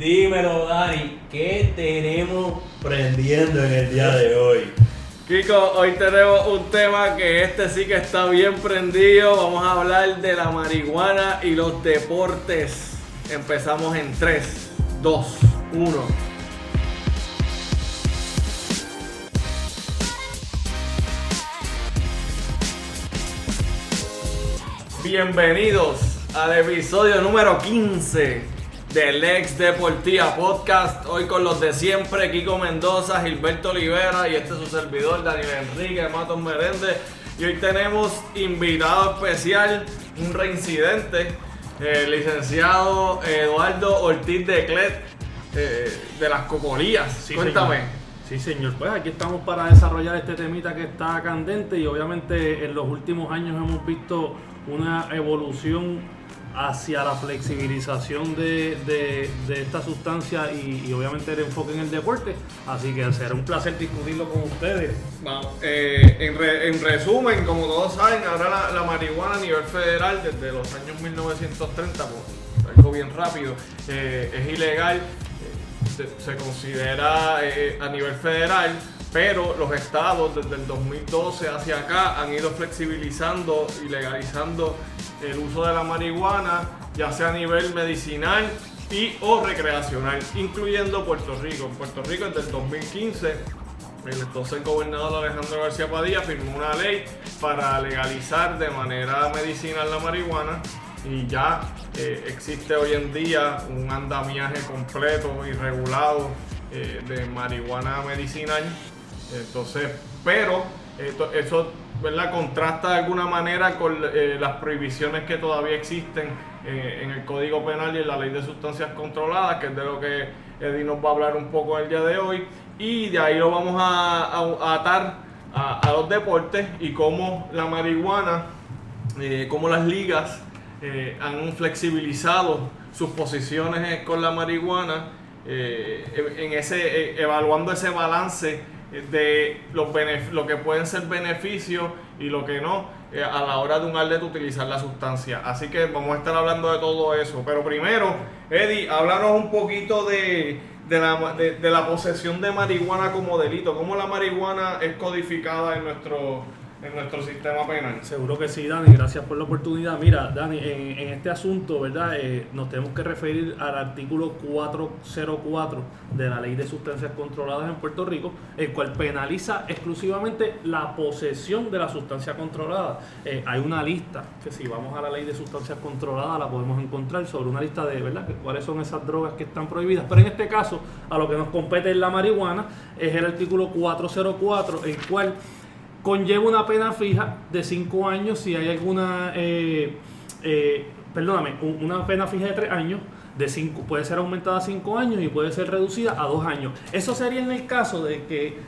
Dímelo, Dani, ¿qué tenemos prendiendo en el día de hoy? Kiko, hoy tenemos un tema que este sí que está bien prendido. Vamos a hablar de la marihuana y los deportes. Empezamos en 3, 2, 1. Bienvenidos al episodio número 15 del Ex Deportiva Podcast. Hoy con los de siempre, Kiko Mendoza, Gilberto Olivera y este es su servidor, Daniel Enrique, Matos Meréndez. Y hoy tenemos invitado especial, un reincidente, el licenciado Eduardo Ortiz de Clet, eh, de las Copolías. Sí, Cuéntame. señor. Sí, señor. Pues aquí estamos para desarrollar este temita que está candente y obviamente en los últimos años hemos visto una evolución hacia la flexibilización de, de- esta sustancia y, obviamente el enfoque en el deporte. Así que será un placer discutirlo con ustedes. Vamos, eh, en, re- en resumen, como todos saben, ahora la, marihuana a nivel federal desde los años 1930, pues, algo bien rápido, eh, es ilegal, eh, se, considera a nivel federal, pero los estados desde el 2012 hacia acá han ido flexibilizando y legalizando el uso de la marihuana, ya sea a nivel medicinal y o recreacional, incluyendo Puerto Rico. En Puerto Rico desde el 2015 el entonces gobernador Alejandro García Padilla firmó una ley para legalizar de manera medicinal la marihuana y ya eh, existe hoy en día un andamiaje completo y regulado eh, de marihuana medicinal. Entonces, pero esto- eso ¿verdad? contrasta de alguna manera con eh, las prohibiciones que todavía existen eh, en el Código Penal y en la Ley de Sustancias Controladas, que es de lo que Eddie nos va a hablar un poco el día de hoy. Y de ahí lo vamos a, atar a, los deportes y cómo la marihuana, eh, cómo las ligas han flexibilizado sus posiciones con la marihuana, en ese, evaluando ese balance de los lo que pueden ser beneficios y lo que no eh, a la hora de un atleta utilizar la sustancia. Así que vamos a estar hablando de todo eso. Pero primero, Eddie, háblanos un poquito de, de la, de, de la posesión de marihuana como delito. ¿Cómo la marihuana es codificada en nuestro, en nuestro sistema penal? Seguro que sí, Dani, gracias por la oportunidad. Mira, Dani, en, este asunto, ¿verdad? Eh, nos tenemos que referir al artículo 404 de la Ley de Sustancias Controladas en Puerto Rico, el cual penaliza exclusivamente la posesión de la sustancia controlada. Eh, hay una lista, que si vamos a la Ley de Sustancias Controladas la podemos encontrar sobre una lista de, ¿verdad? ¿Cuáles son esas drogas que están prohibidas? Pero en este caso, a lo que nos compete es la marihuana, es el artículo 404, el cual conlleva una pena fija de 5 años si hay alguna, eh, eh, perdóname, un- una pena fija de 3 años, de cinco, puede ser aumentada a 5 años y puede ser reducida a 2 años. Eso sería en el caso de que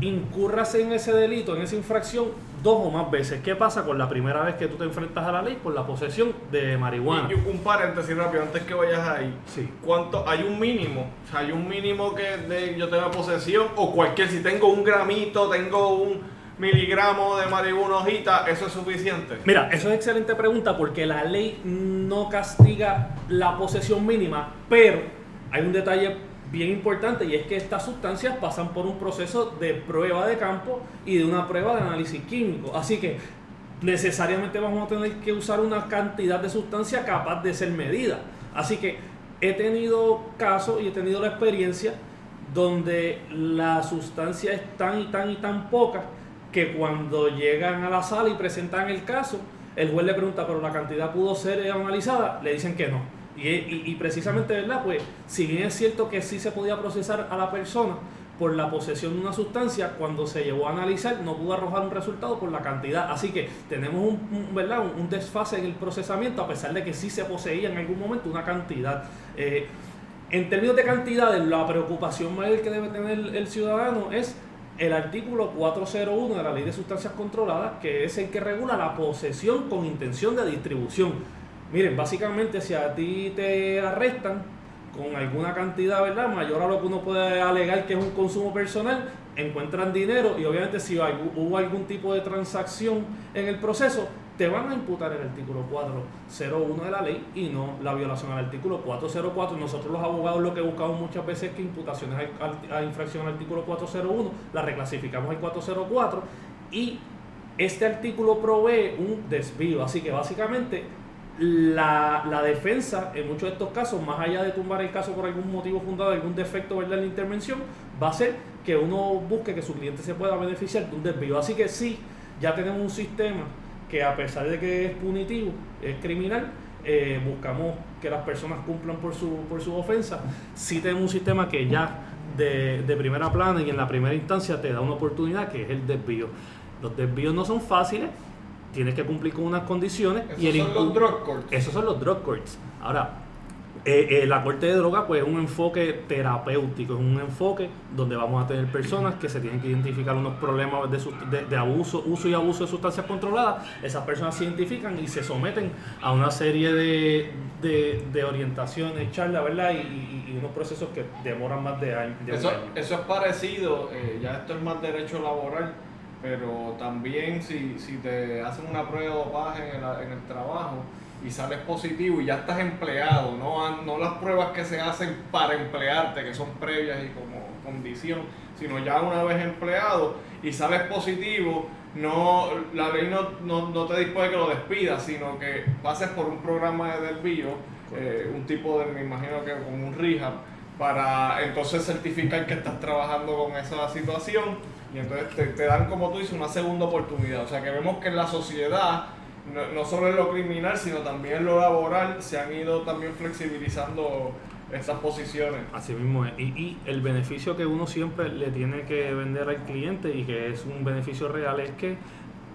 incurras en ese delito, en esa infracción, dos o más veces. ¿Qué pasa con la primera vez que tú te enfrentas a la ley por la posesión de marihuana? Y, y un paréntesis rápido antes que vayas ahí. Sí. ¿Cuánto? Hay un mínimo. O sea, hay un mínimo que de, yo tenga posesión o cualquier, si tengo un gramito, tengo un miligramo de marihuana hojita, eso es suficiente. Mira, eso es excelente pregunta porque la ley no castiga la posesión mínima, pero hay un detalle bien importante y es que estas sustancias pasan por un proceso de prueba de campo y de una prueba de análisis químico. Así que necesariamente vamos a tener que usar una cantidad de sustancia capaz de ser medida. Así que he tenido casos y he tenido la experiencia donde la sustancia es tan y tan y tan poca que cuando llegan a la sala y presentan el caso, el juez le pregunta, pero la cantidad pudo ser eh, analizada, le dicen que no. Y, y- precisamente, ¿verdad? Pues si bien es cierto que sí se podía procesar a la persona por la posesión de una sustancia, cuando se llevó a analizar no pudo arrojar un resultado por la cantidad. Así que tenemos un, ¿verdad? un, desfase en el procesamiento, a pesar de que sí se poseía en algún momento una cantidad. Eh, en términos de cantidades, la preocupación mayor que debe tener el ciudadano es el artículo 401 de la Ley de Sustancias Controladas, que es el que regula la posesión con intención de distribución. Miren, básicamente si a ti te arrestan con alguna cantidad, ¿verdad? Mayor a lo que uno puede alegar que es un consumo personal, encuentran dinero y obviamente si hubo algún tipo de transacción en el proceso, te van a imputar el artículo 401 de la ley y no la violación al artículo 404. Nosotros los abogados lo que buscamos muchas veces es que imputaciones a, infracción al artículo 401 las reclasificamos al 404 y este artículo provee un desvío. Así que básicamente la, la, defensa, en muchos de estos casos, más allá de tumbar el caso por algún motivo fundado, algún defecto ¿verdad? en la intervención, va a ser que uno busque que su cliente se pueda beneficiar de un desvío. Así que sí, ya tenemos un sistema que a pesar de que es punitivo, es criminal, eh, buscamos que las personas cumplan por su, por su ofensa. Sí tenemos un sistema que ya de, de primera plana y en la primera instancia te da una oportunidad que es el desvío. Los desvíos no son fáciles, tienes que cumplir con unas condiciones. Esos y el son los drug courts. Esos son los drug courts. Ahora, eh, eh, la corte de droga pues es un enfoque terapéutico, es un enfoque donde vamos a tener personas que se tienen que identificar unos problemas de, de, abuso, uso y abuso de sustancias controladas. Esas personas se identifican y se someten a una serie de, de orientaciones, charlas, ¿verdad? Y, y, unos procesos que demoran más de, años. Eso, eso, es parecido, eh, ya esto es más derecho laboral pero también si, si te hacen una prueba de dopaje en el, en el trabajo y sales positivo y ya estás empleado, no, no las pruebas que se hacen para emplearte, que son previas y como condición, sino ya una vez empleado y sales positivo, no, la ley no, no, te dispone que lo despidas, sino que pases por un programa de desvío, eh, un tipo de, me imagino que como un rehab, para entonces certificar que estás trabajando con esa situación y entonces te, te, dan, como tú dices, una segunda oportunidad. O sea que vemos que en la sociedad, no, solo en lo criminal, sino también en lo laboral, se han ido también flexibilizando estas posiciones. Así mismo es. Y, y el beneficio que uno siempre le tiene que vender al cliente y que es un beneficio real es que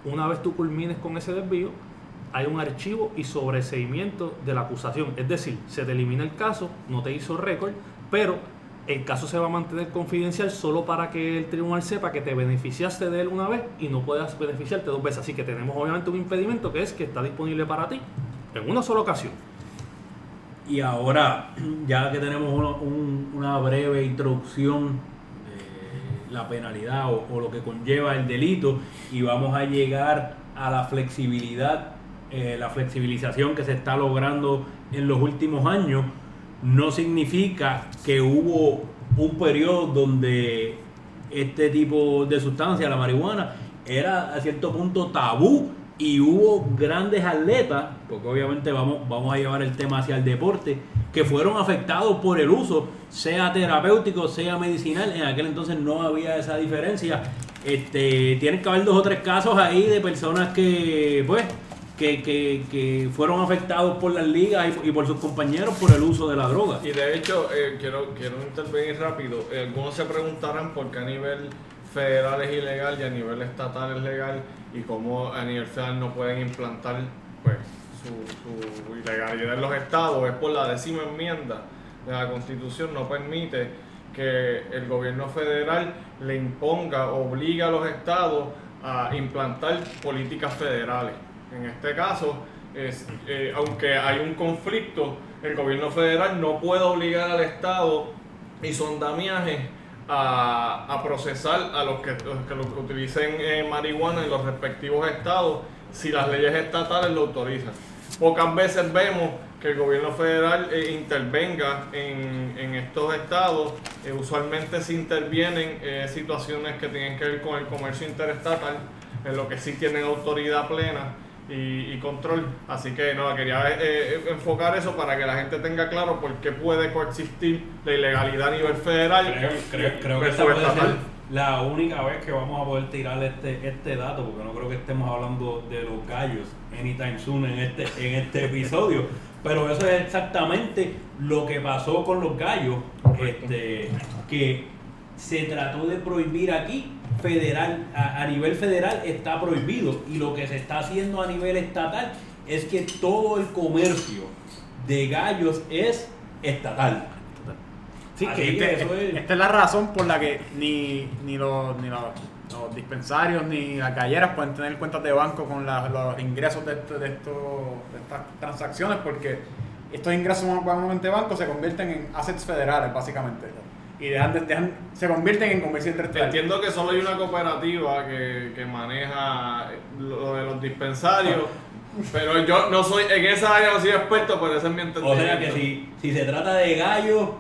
una vez tú culmines con ese desvío, hay un archivo y sobreseimiento de la acusación. Es decir, se te elimina el caso, no te hizo récord, pero el caso se va a mantener confidencial solo para que el tribunal sepa que te beneficiaste de él una vez y no puedas beneficiarte dos veces. Así que tenemos obviamente un impedimento que es que está disponible para ti en una sola ocasión. Y ahora, ya que tenemos una breve introducción de la penalidad o, lo que conlleva el delito y vamos a llegar a la flexibilidad, eh, la flexibilización que se está logrando en los últimos años, no significa que hubo un periodo donde este tipo de sustancia, la marihuana, era a cierto punto tabú y hubo grandes atletas, porque obviamente vamos, vamos a llevar el tema hacia el deporte, que fueron afectados por el uso, sea terapéutico, sea medicinal. En aquel entonces no había esa diferencia. Este, tienen que haber dos o tres casos ahí de personas que, pues, que, que, que, fueron afectados por las ligas y, por sus compañeros por el uso de la droga. Y de hecho, eh, quiero, quiero intervenir rápido. Algunos se preguntarán por qué a nivel federal es ilegal y a nivel estatal es legal y cómo a nivel federal no pueden implantar pues, su, su ilegalidad en los estados. Es por la décima enmienda de la Constitución, no permite que el gobierno federal le imponga, obliga a los estados a implantar políticas federales. En este caso, eh, aunque hay un conflicto, el gobierno federal no puede obligar al Estado y son damiajes a, a, procesar a los que, los que, utilicen eh, marihuana en los respectivos estados si las leyes estatales lo autorizan. Pocas veces vemos que el gobierno federal eh, intervenga en, estos estados. Usualmente se intervienen situaciones que tienen que ver con el comercio interestatal, en lo que sí tienen autoridad plena y, control. Así que no, quería eh, eh, enfocar eso para que la gente tenga claro por qué puede coexistir la ilegalidad a nivel federal. Creo, que esta puede ser la única vez que vamos a poder tirar este, este dato, porque no creo que estemos hablando de los gallos anytime soon en este, en este episodio. Pero eso es exactamente lo que pasó con los gallos, este, que se trató de prohibir aquí federal, a, nivel federal está prohibido y lo que se está haciendo a nivel estatal es que todo el comercio de gallos es estatal. Sí, que este, esta es la razón por la que ni, ni, los, ni los, dispensarios ni las galleras pueden tener cuentas de banco con los ingresos de, de, de estas transacciones porque estos ingresos normalmente bancos se convierten en assets federales básicamente y dejan, se convierten en comercio interestatal. Entiendo que solo hay una cooperativa que, que maneja lo de los dispensarios, Pero yo no soy, en esa área no soy experto, pero ese es mi O entendimiento. sea que si, si se trata de gallo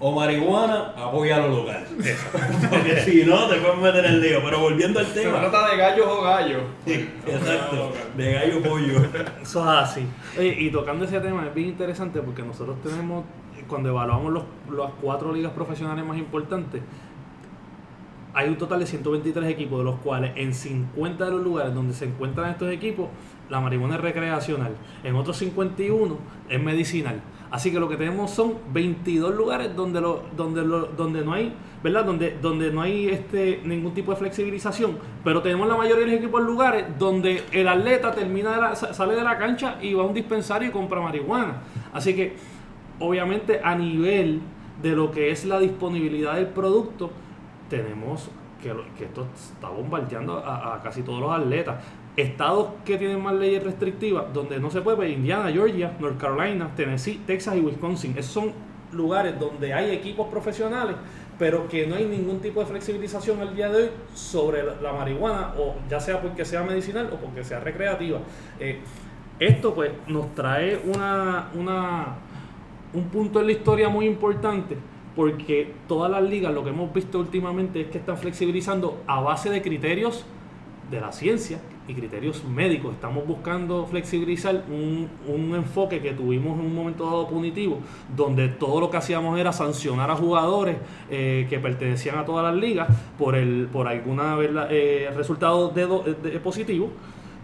o marihuana, apoya a lo local. Porque si no, te pueden meter el lío. Pero volviendo al Se tema. trata de gallos o gallos. Sí, exacto. De gallo pollo. Eso es así. Oye, y tocando ese tema es bien interesante porque nosotros tenemos, cuando evaluamos los, las cuatro ligas profesionales más importantes, hay un total de 123 equipos, de los cuales en 50 de los lugares donde se encuentran estos equipos, la marihuana es recreacional. En otros 51 es medicinal. Así que lo que tenemos son 22 lugares donde lo, donde lo, donde no hay, ¿verdad? Donde, donde no hay este ningún tipo de flexibilización. Pero tenemos la mayoría de los equipos en lugares donde el atleta termina de la- sa- sale de la cancha y va a un dispensario y compra marihuana. Así que, obviamente, a nivel de lo que es la disponibilidad del producto, tenemos que, esto está bombardeando a, casi todos los atletas. Estados que tienen más leyes restrictivas, donde no se puede, pues, Indiana, Georgia, North Carolina, Tennessee, Texas y Wisconsin. Esos son lugares donde hay equipos profesionales, pero que no hay ningún tipo de flexibilización al día de hoy sobre la, la marihuana, o ya sea porque sea medicinal o porque sea recreativa. Eh, esto pues nos trae una, una, un punto en la historia muy importante porque todas las ligas lo que hemos visto últimamente es que están flexibilizando a base de criterios de la ciencia y criterios médicos. Estamos buscando flexibilizar un, un enfoque que tuvimos en un momento dado punitivo, donde todo lo que hacíamos era sancionar a jugadores eh, que pertenecían a todas las ligas por el por ¿verdad? eh, resultado de, do- de- positivo,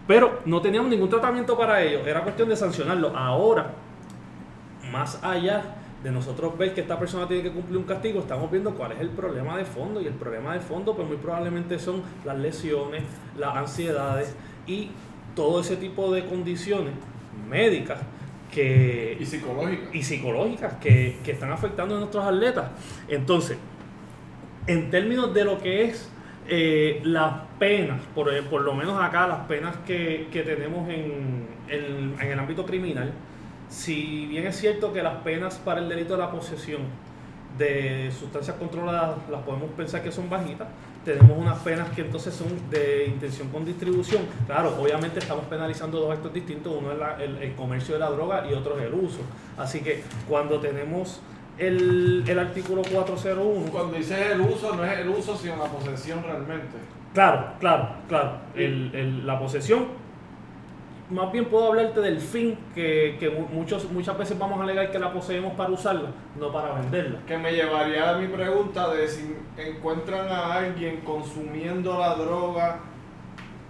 pero no teníamos ningún tratamiento para ello. Era cuestión de sancionarlo. Ahora, más allá de nosotros ver que esta persona tiene que cumplir un castigo, estamos viendo cuál es el problema de fondo. Y el problema de fondo, pues muy probablemente son las lesiones, las ansiedades y todo ese tipo de condiciones médicas que, Y psicológico. y psicológicas que, que están afectando a nuestros atletas. Entonces, en términos de lo que es eh, las penas, por, por lo menos acá las penas que, que tenemos en, en- en el ámbito criminal, si bien es cierto que las penas para el delito de la posesión de sustancias controladas las podemos pensar que son bajitas, tenemos unas penas que entonces son de intención con distribución. Claro, obviamente estamos penalizando dos actos distintos, uno es la- el, el comercio de la droga y otro es el uso. Así que cuando tenemos el, el artículo 401, Cuando dices el uso, no es el uso, sino la posesión realmente. Claro, claro, claro. El- la posesión, más bien puedo hablarte del fin, que, que mu- muchos, muchas veces vamos a alegar que la poseemos para usarla, no para venderla. Que me llevaría a mi pregunta de si encuentran a alguien consumiendo la droga,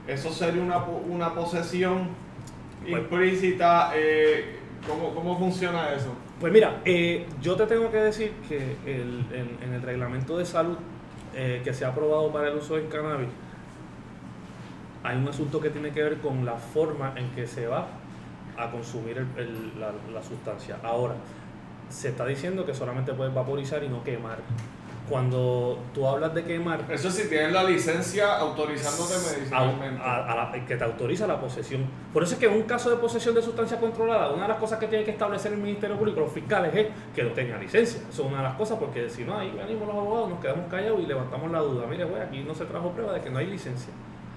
eso sería una, una posesión Pues- implícita. eh, ¿cómo, ¿Cómo funciona eso? Pues mira, eh, yo te tengo que decir que el- en, en el reglamento de salud eh, que se ha aprobado para el uso del cannabis, hay un asunto que tiene que ver con la forma en que se va a consumir el- el- la, la sustancia. Ahora, se está diciendo que solamente puedes vaporizar y no quemar. Cuando tú hablas de quemar, Eso si tienes la licencia autorizándote medicinalmente. a- a- a la- que te autoriza la posesión. Por eso es que en un caso de posesión de sustancia controlada, una de las cosas que tiene que establecer el Ministerio Público, los fiscales, es que no tenga licencia. Eso es una de las cosas, porque si no, ahí venimos los abogados, nos quedamos callados y levantamos la duda. Mire, güey, aquí no se trajo prueba de que no hay licencia.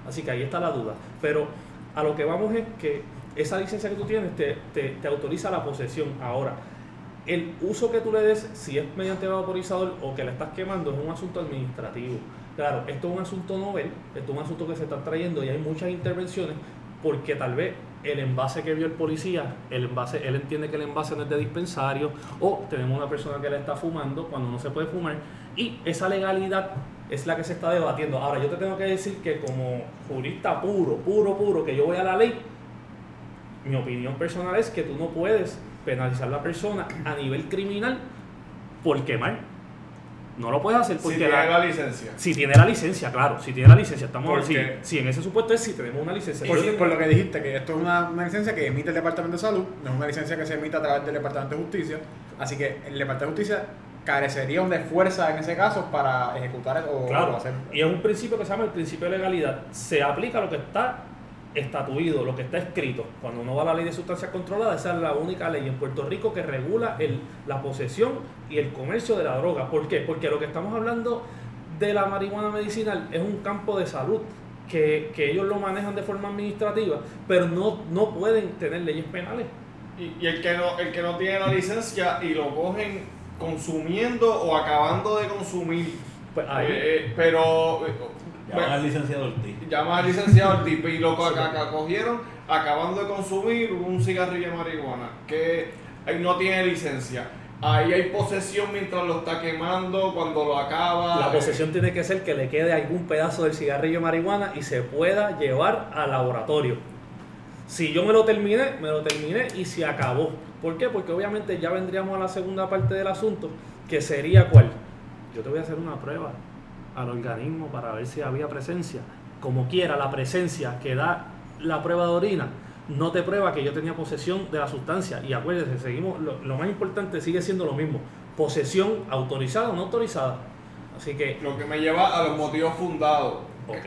Así que ahí está la duda. Pero a lo que vamos es que esa licencia que tú tienes te, te- autoriza la posesión. Ahora, el uso que tú le des, si es mediante vaporizador o que le estás quemando, es un asunto administrativo. Claro, esto es un asunto novel, esto es un asunto que se está trayendo y hay muchas intervenciones porque tal vez el envase que vio el policía, el envase, él entiende que el envase no es de dispensario o tenemos una persona que le está fumando cuando no se puede fumar y esa legalidad es la que se está debatiendo. Ahora, yo te tengo que decir que como jurista puro, puro, puro, que yo voy a la ley, mi opinión personal es que tú no puedes penalizar a la persona a nivel criminal por quemar. No lo puedes hacer si porque tienes la- la licencia. si tiene la licencia, claro, si tiene la licencia, estamos ¿Por si, si en ese supuesto es si tenemos una licencia. Por, Si- por lo que dijiste, que esto es una, una licencia que emite el Departamento de Salud, no es una licencia que se emite a través del Departamento de Justicia, así que el Departamento de Justicia carecería de fuerza en ese caso para ejecutar o, o Claro, hacer. y es un principio que se llama el principio de legalidad. Se aplica lo que está estatuido, lo que está escrito. Cuando uno va a la ley de sustancias controladas, esa es la única ley en Puerto Rico que regula el, la posesión y el comercio de la droga. ¿Por qué? Porque lo que estamos hablando de la marihuana medicinal es un campo de salud. que, que ellos lo manejan de forma administrativa, pero no, no pueden tener leyes penales. Y, y el, que no, el que no tiene la licencia y lo cogen consumiendo o acabando de consumir. Pues ahí, Eh, pero. eh, Llama al licenciado Ortiz. Llama al licenciado Ortiz y lo co- acá- acá cogieron acabando de consumir un cigarrillo de marihuana que ahí no tiene licencia. Ahí hay posesión mientras lo está quemando, cuando lo acaba. La eh, posesión tiene que ser que le quede algún pedazo del cigarrillo de marihuana y se pueda llevar al laboratorio. Si yo me lo terminé, me lo terminé y se acabó. ¿Por qué? Porque obviamente ya vendríamos a la segunda parte del asunto, que sería cuál. Yo te voy a hacer una prueba al organismo para ver si había presencia. Como quiera, la presencia que da la prueba de orina no te prueba que yo tenía posesión de la sustancia. Y acuérdense, seguimos, lo, lo más importante sigue siendo lo mismo. Posesión autorizada o no autorizada. Así que Lo que me lleva a los motivos fundados.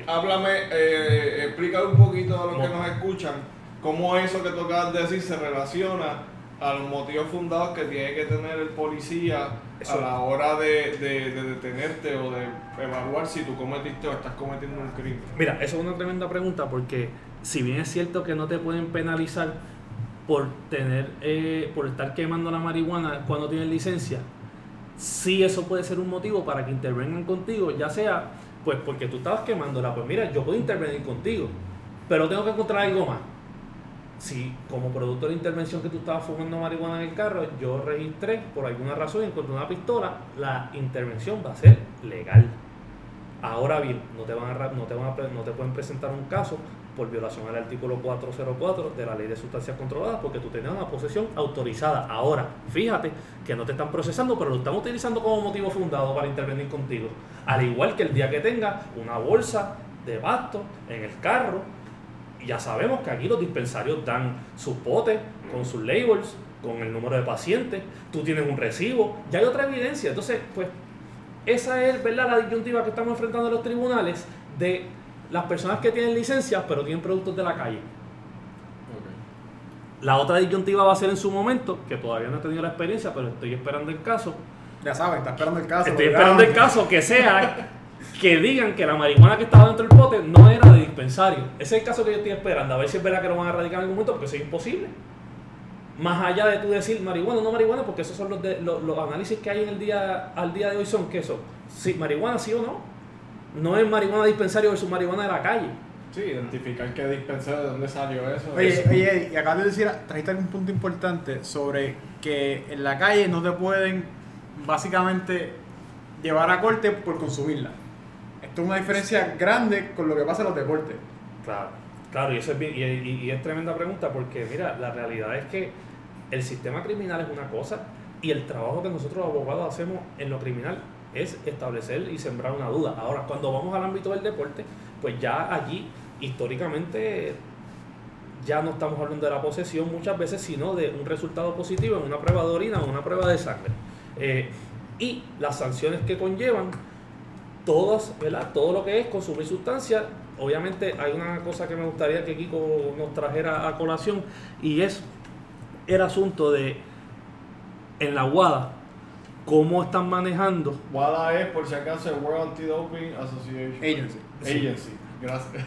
Háblame, eh, explícale un poquito a los que No. nos escuchan cómo eso que tocas de decir se relaciona a los motivos fundados que tiene que tener el policía Eso. a la hora de, de- de detenerte o de evaluar si tú cometiste o estás cometiendo un crimen. Mira, eso es una tremenda pregunta porque si bien es cierto que no te pueden penalizar por tener, eh, por estar quemando la marihuana cuando tienes licencia, sí eso puede ser un motivo para que intervengan contigo, ya sea pues porque tú estabas quemándola, pues mira, yo puedo intervenir contigo, pero tengo que encontrar algo más. Si como producto de la intervención que tú estabas fumando marihuana en el carro, yo registré por alguna razón y encontré una pistola, la intervención va a ser legal. Ahora bien, no te, van a, no, te van a no te pueden presentar un caso por violación al artículo 404 de la ley de sustancias controladas porque tú tenías una posesión autorizada. Ahora, fíjate que no te están procesando, pero lo están utilizando como motivo fundado para intervenir contigo. Al igual que el día que tengas una bolsa de basto en el carro, y ya sabemos que aquí los dispensarios dan sus potes con sus labels, con el número de pacientes, tú tienes un recibo, ya hay otra evidencia. Entonces, pues esa es ¿verdad? la disyuntiva que estamos enfrentando en los tribunales de las personas que tienen licencias pero tienen productos de la calle. La otra disyuntiva va a ser en su momento, que todavía no he tenido la experiencia, pero estoy esperando el caso. Ya saben, está esperando el caso. Estoy esperando el caso que sea que digan que la marihuana que estaba dentro del pote no era de dispensario. Ese es el caso que yo estoy esperando, a ver si es verdad que lo van a erradicar en algún momento, porque eso es imposible. Más allá de tú decir marihuana o no marihuana, porque esos son los, de- los, los análisis que hay en el día al día de hoy son que son sí, marihuana sí o no. No es marihuana dispensario versus marihuana de la calle. Sí, identificar qué dispensario, de dónde salió eso. Oye, Eso. oye, y acabas de decir, trajiste algún punto importante sobre que en la calle no te pueden básicamente llevar a corte por consumirla. Esto es una diferencia grande con lo que pasa en los deportes. Claro, claro, y eso es bien- y es tremenda pregunta porque mira, la realidad es que el sistema criminal es una cosa y el trabajo que nosotros los abogados hacemos en lo criminal es establecer y sembrar una duda. Ahora, cuando vamos al ámbito del deporte, pues ya allí históricamente ya no estamos hablando de la posesión muchas veces, sino de un resultado positivo en una prueba de orina o una prueba de sangre. Eh, y las sanciones que conllevan todas, ¿verdad? Todo lo que es consumir sustancias. Obviamente hay una cosa que me gustaría que Kiko nos trajera a colación y es el asunto de en la UADA, cómo están manejando. WADA es, por si acaso, el World Anti-Doping Association. Agency. Agency. Gracias.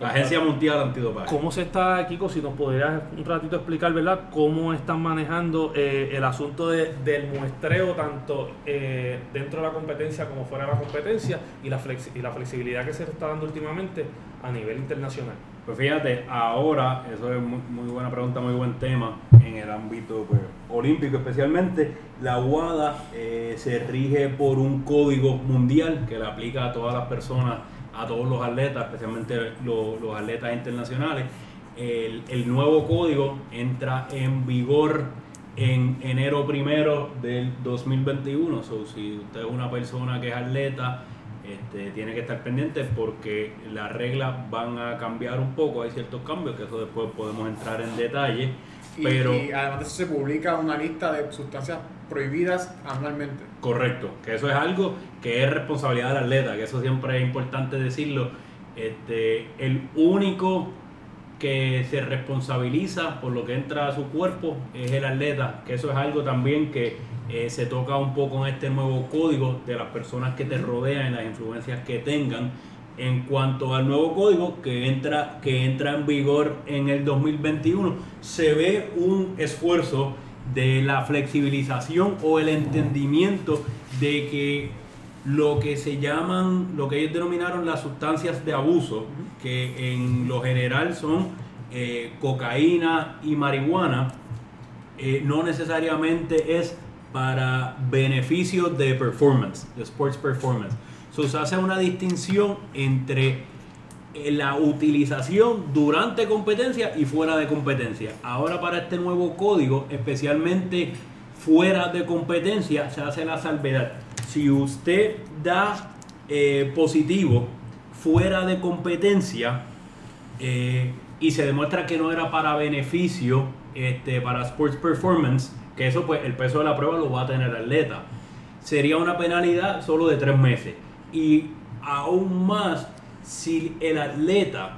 La Agencia Mundial Antidopaje. ¿Cómo se está, Kiko, si nos podrías un ratito explicar, ¿verdad? Cómo están manejando eh, el asunto de- del muestreo tanto eh, dentro de la competencia como fuera de la competencia y la, flexi- y la flexibilidad que se está dando últimamente a nivel internacional? Pues fíjate, ahora, eso es muy, muy buena pregunta, muy buen tema en el ámbito pues, olímpico especialmente. La UADA eh, se rige por un código mundial que le aplica a todas las personas, a todos los atletas, especialmente los, los atletas internacionales. El, el nuevo código entra en vigor en enero primero del 2021. So, si usted es una persona que es atleta, este, tiene que estar pendiente porque las reglas van a cambiar un poco, hay ciertos cambios que eso después podemos entrar en detalle, Y, pero y además de eso se publica una lista de sustancias prohibidas anualmente. correcto, que eso es algo que es responsabilidad del atleta, que eso siempre es importante decirlo. Este, el único que se responsabiliza por lo que entra a su cuerpo es el atleta, que eso es algo también que eh, se toca un poco en este nuevo código de las personas que te rodean las influencias que tengan. En cuanto al nuevo código que entra, que entra en vigor en el 2021, se ve un esfuerzo de la flexibilización o el entendimiento de que lo que se llaman, lo que ellos denominaron las sustancias de abuso, que en lo general son eh, cocaína y marihuana, eh, no necesariamente es para beneficios de performance, de sports performance. se hace una distinción entre la utilización durante competencia y fuera de competencia. Ahora para este nuevo código, especialmente fuera de competencia, se hace la salvedad. Si usted da eh, positivo fuera de competencia eh, y se demuestra que no era para beneficio, este, para sports performance, que eso pues el peso de la prueba lo va a tener el atleta, sería una penalidad solo de tres meses. Y aún más si el atleta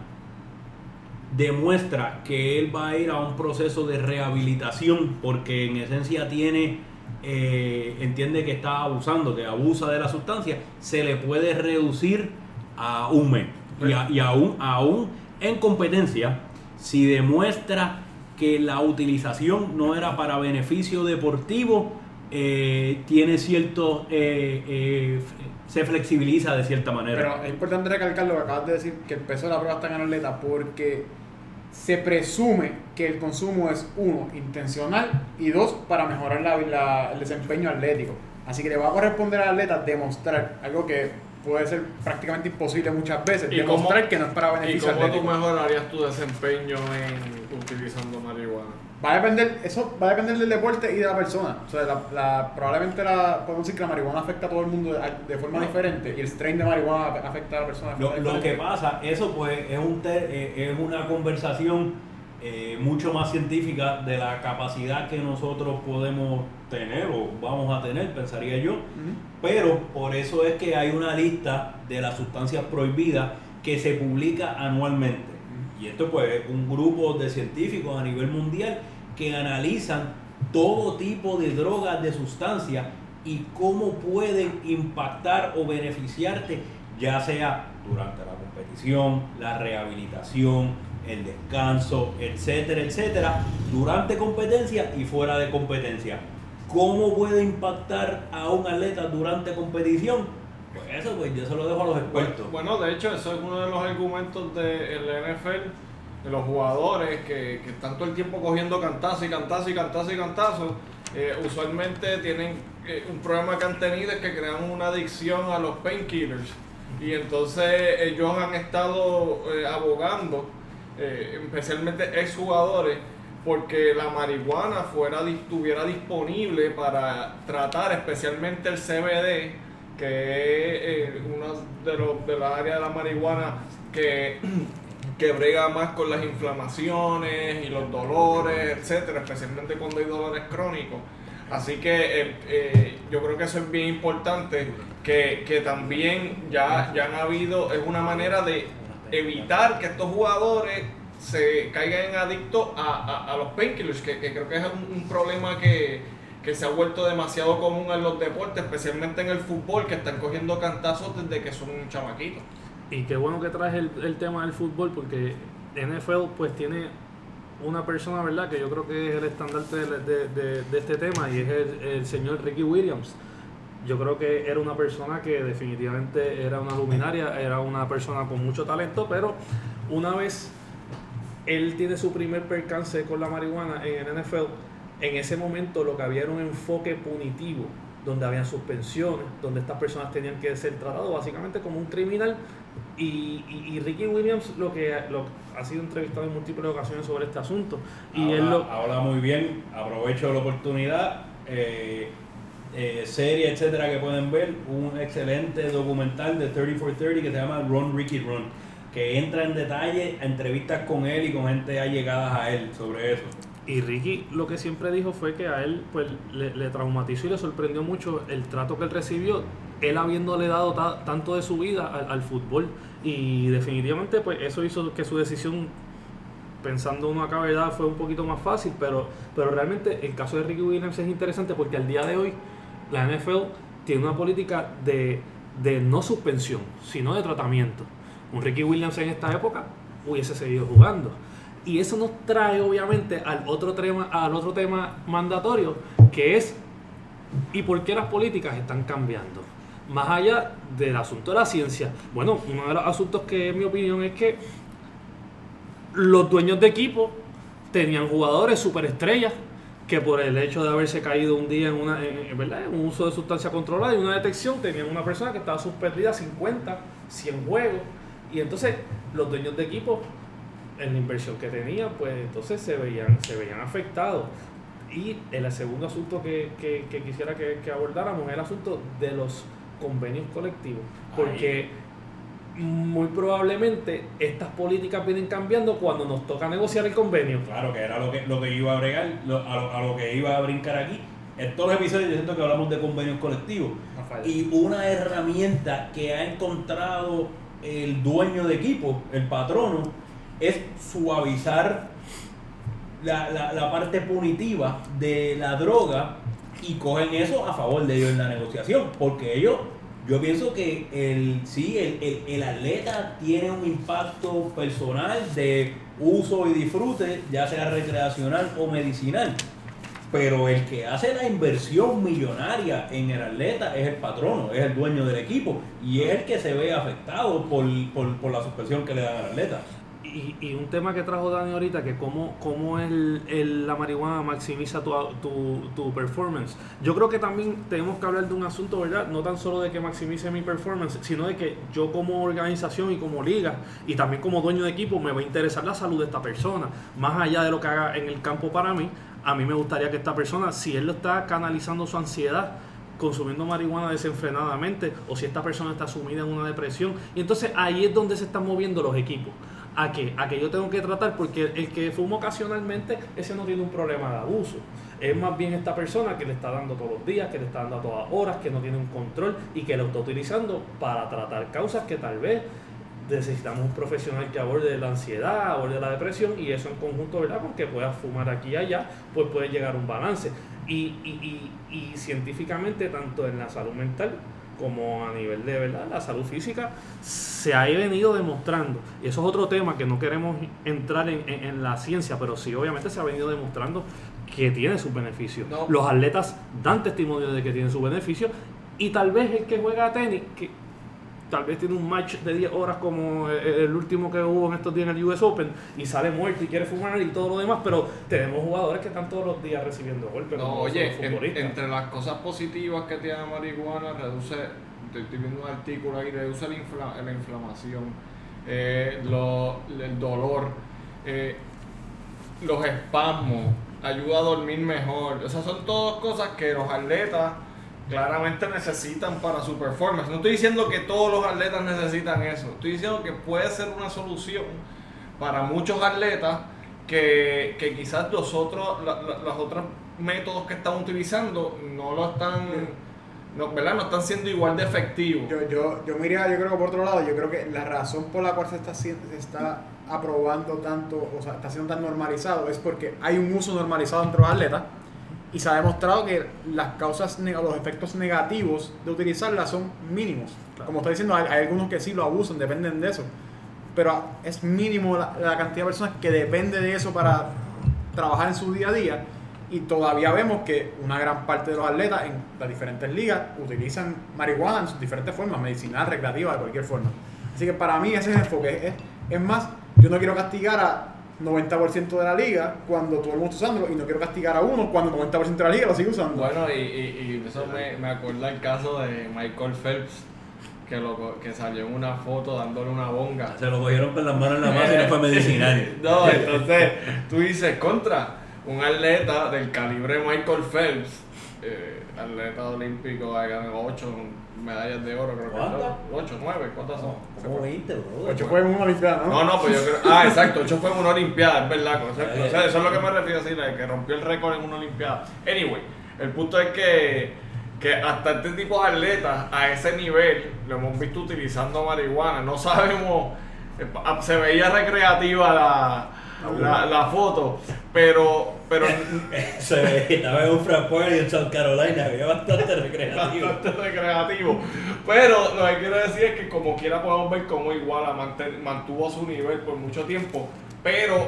demuestra que él va a ir a un proceso de rehabilitación porque en esencia tiene eh, entiende que está abusando, que abusa de la sustancia, se le puede reducir a un mes. Y, y aún, aún en competencia, si demuestra que la utilización no era para beneficio deportivo, eh, tiene cierto eh, se flexibiliza de cierta manera. Pero es importante recalcar lo que acabas de decir, que el peso de la prueba está en el atleta porque se presume que el consumo es, uno, intencional y dos, para mejorar la, el desempeño atlético. Así que le va a corresponder al atleta demostrar algo que puede ser prácticamente imposible muchas veces, ¿Y demostrar que no es para beneficio ¿Y cómo tú mejorarías tu desempeño en utilizando marihuana? Va a depender, eso va a depender del deporte y de la persona. O sea, la, probablemente la, podemos decir que la marihuana afecta a todo el mundo de, forma diferente y el strain de marihuana afecta a la persona. Lo, lo que pasa, eso pues es, un eh, es una conversación eh, mucho más científica de la capacidad que nosotros podemos tener o vamos a tener, pensaría yo. Pero por eso es que hay una lista de las sustancias prohibidas que se publica anualmente. Y esto pues es un grupo de científicos a nivel mundial que analizan todo tipo de drogas, de sustancias y cómo pueden impactar o beneficiarte, ya sea durante la competición, la rehabilitación, el descanso, etcétera, etcétera, durante competencia y fuera de competencia. ¿Cómo puede impactar a un atleta durante competición? Pues eso, pues yo se lo dejo a los expertos. Bueno, de hecho, eso es uno de los argumentos del NFL, de los jugadores que, están todo el tiempo cogiendo cantazo y cantazo y cantazo y cantazo. Eh, usualmente tienen eh, un problema que han tenido es que crean una adicción a los painkillers. Y entonces ellos han estado eh, abogando, especialmente exjugadores, porque la marihuana fuera estuviera disponible para tratar especialmente el CBD que es eh, una de, los, de las áreas de la marihuana que, que brega más con las inflamaciones y los dolores, etcétera, especialmente cuando hay dolores crónicos. Así que eh, eh, yo creo que eso es bien importante, que, que, también ya, ya han habido, es una manera de evitar que estos jugadores se caigan adictos a, a, los painkillers, que, que, creo que es un problema que, que se ha vuelto demasiado común en los deportes, especialmente en el fútbol, que están cogiendo cantazos desde que son un chamaquito. Y qué bueno que traes el, el tema del fútbol, porque NFL pues tiene una persona, ¿verdad? Que yo creo que es el estandarte de, de, este tema y es el, el, señor Ricky Williams. Yo creo que era una persona que definitivamente era una luminaria, era una persona con mucho talento, pero una vez él tiene su primer percance con la marihuana en el NFL, en ese momento lo que había era un enfoque punitivo, donde había suspensiones, donde estas personas tenían que ser tratadas básicamente como un criminal. Y, Ricky Williams lo que ha sido entrevistado en múltiples ocasiones sobre este asunto. Y habla, él lo, habla muy bien, aprovecho la oportunidad. Eh, eh, serie, etcétera, que pueden ver, un excelente documental de 30 for 30 que se llama Run Ricky Run, que entra en detalle a entrevistas con él y con gente allegadas a él sobre eso. Y Ricky lo que siempre dijo fue que a él pues le, traumatizó y le sorprendió mucho el trato que él recibió, él habiéndole dado tanto de su vida al, fútbol. Y definitivamente pues eso hizo que su decisión, pensando uno acá verdad, fue un poquito más fácil, pero, pero realmente el caso de Ricky Williams es interesante porque al día de hoy la NFL tiene una política de, de no suspensión, sino de tratamiento. un Ricky Williams en esta época hubiese seguido jugando. Y eso nos trae obviamente al otro tema, al otro tema mandatorio, que es ¿y por qué las políticas están cambiando? Más allá del asunto de la ciencia. Bueno, uno de los asuntos que en mi opinión es que los dueños de equipo tenían jugadores superestrellas que por el hecho de haberse caído un día en, una, ¿verdad? en un uso de sustancia controlada y una detección, tenían una persona que estaba suspendida 50, 100 juegos. Y entonces los dueños de equipo, en la inversión que tenían, pues entonces se veían, se veían afectados. Y el segundo asunto que, que, quisiera que, que, abordáramos es el asunto de los convenios colectivos. Porque muy probablemente estas políticas vienen cambiando cuando nos toca negociar el convenio. Claro, que era lo que, lo que iba a bregar, a, lo, que iba a brincar aquí. En todos los episodios yo siento que hablamos de convenios colectivos. y una herramienta que ha encontrado el dueño de equipo, el patrono, es suavizar la, la, la parte punitiva de la droga y cogen eso a favor de ellos en la negociación, porque ellos yo pienso que el, sí, el, el, atleta tiene un impacto personal de uso y disfrute, ya sea recreacional o medicinal. Pero el que hace la inversión millonaria en el atleta es el patrono, es el dueño del equipo y es el que se ve afectado por, por, por la suspensión que le dan al atleta y, un tema que trajo Dani ahorita, que cómo, cómo el, la marihuana maximiza tu, tu, performance. Yo creo que también tenemos que hablar de un asunto, ¿verdad? No tan solo de que maximice mi performance, sino de que yo como organización y como liga, y también como dueño de equipo, me va a interesar la salud de esta persona. Más allá de lo que haga en el campo para mí, a mí me gustaría que esta persona, si él lo está canalizando su ansiedad, consumiendo marihuana desenfrenadamente o si esta persona está sumida en una depresión. Y entonces ahí es donde se están moviendo los equipos a que, a que yo tengo que tratar, porque el que fuma ocasionalmente, ese no tiene un problema de abuso. Es más bien esta persona que le está dando todos los días, que le está dando a todas horas, que no tiene un control y que lo está utilizando para tratar causas que tal vez necesitamos un profesional que aborde la ansiedad, aborde la depresión y eso en conjunto, ¿verdad? Porque pueda fumar aquí y allá, pues puede llegar a un balance. Y, y científicamente, tanto en la salud mental como a nivel de verdad la salud física se ha venido demostrando. Y eso es otro tema que no queremos entrar en, la ciencia pero sí obviamente se ha venido demostrando que tiene sus beneficios. Los atletas dan testimonio de que tienen sus beneficios y tal vez el que juega a tenis que tal vez tiene un match de 10 horas como el último que hubo en estos días en el US Open y sale muerto y quiere fumar y todo lo demás, pero tenemos jugadores que están todos los días recibiendo golpes. No, oye, entre las cosas positivas que tiene la marihuana, reduce, estoy viendo un artículo ahí, reduce la, inflamación, eh, el dolor, eh, los espasmos, ayuda a dormir mejor. O sea, son todas cosas que los atletas claramente necesitan para su performance. No estoy diciendo que todos los atletas necesitan eso, estoy diciendo que puede ser una solución para muchos atletas que, quizás los otros, los otros métodos que están utilizando no lo están, no, ¿verdad? no están siendo igual de efectivos. Yo, yo, yo miraría, yo creo que por otro lado, yo creo que la razón por la cual se está, se está aprobando tanto, o sea, está siendo tan normalizado es porque hay un uso normalizado entre los atletas y se ha demostrado que las causas, los efectos negativos de utilizarla son mínimos. Como está diciendo, hay, algunos que sí lo abusan, dependen de eso. Pero es mínimo la, cantidad de personas que depende de eso para trabajar en su día a día. Y todavía vemos que una gran parte de los atletas en las diferentes ligas utilizan marihuana en sus diferentes formas, medicinal, recreativa, de cualquier forma. Así que para mí ese es el enfoque. Es, es más, yo no quiero castigar a 90% de la liga cuando todo el mundo está usándolo y no quiero castigar a uno cuando 90% de la liga lo sigue usando. Bueno, y, y, eso me, me acuerda el caso de Michael Phelps, que, lo, que salió en una foto dándole una bonga. Se lo cogieron con las manos en la mano y no fue medicinal. no, entonces tú dices, contra un atleta del calibre Michael Phelps, eh, atleta olímpico, ganó 8 medallas de oro, creo ¿Cuántas? que 8, 9, ¿cuántas son? Como 20, bro. 8 fue en una Olimpiada, ¿no? No, no, pues yo creo. Ah, exacto, 8 fue en una Olimpiada, es verdad. O sea, eso es lo que me refiero a decir, que rompió el récord en una Olimpiada. Anyway, el punto es que, que hasta este tipo de atletas a ese nivel lo hemos visto utilizando marihuana. No sabemos, eh, se veía recreativa la la, la foto, pero, pero Se ve, estaba en un frat party en South Carolina, había bastante recreativo. bastante recreativo. Pero lo que quiero decir es que como quiera podemos ver cómo Iguala mantuvo su nivel por mucho tiempo, pero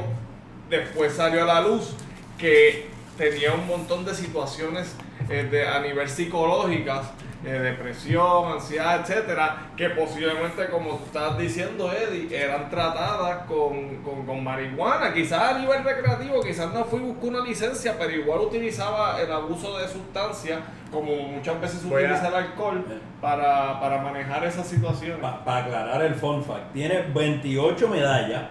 después salió a la luz que tenía un montón de situaciones eh, de, a nivel psicológicas, eh, depresión, ansiedad, etcétera, que posiblemente, como tú estás diciendo, Eddie, eran tratadas con, con, con marihuana, quizás a nivel recreativo, quizás no fui a buscar una licencia, pero igual utilizaba el abuso de sustancias, como muchas veces se a- utiliza el alcohol, para, para manejar esas situaciones. Para aclarar el fun fact, tiene 28 medallas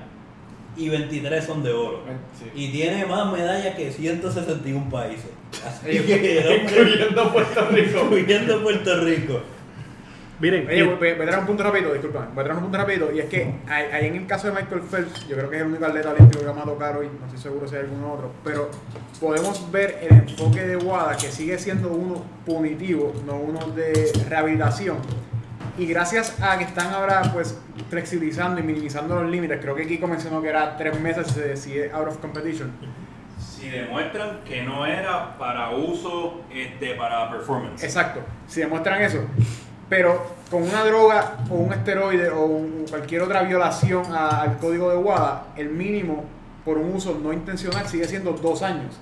y 23 son de oro. Sí. Y tiene más medallas que 161 países. Así que, Incluyendo Puerto Rico. incluyendo Puerto Rico. Miren, Oye, y- voy, voy a traer un punto rápido, disculpa, voy a traer un punto rápido, y es que ahí, en el caso de Michael Phelps, yo creo que es el único atleta olímpico que vamos a tocar hoy, no estoy seguro si hay algún otro, pero podemos ver el enfoque de WADA que sigue siendo uno punitivo, no uno de rehabilitación. Y gracias a que están ahora pues flexibilizando y minimizando los límites, creo que Kiko mencionó que era tres meses si decide out of competition. Si demuestran que no era para uso este, para performance. Exacto, si demuestran eso. Pero con una droga o un esteroide o un- cualquier otra violación a- al código de WADA, el mínimo por un uso no intencional sigue siendo dos años.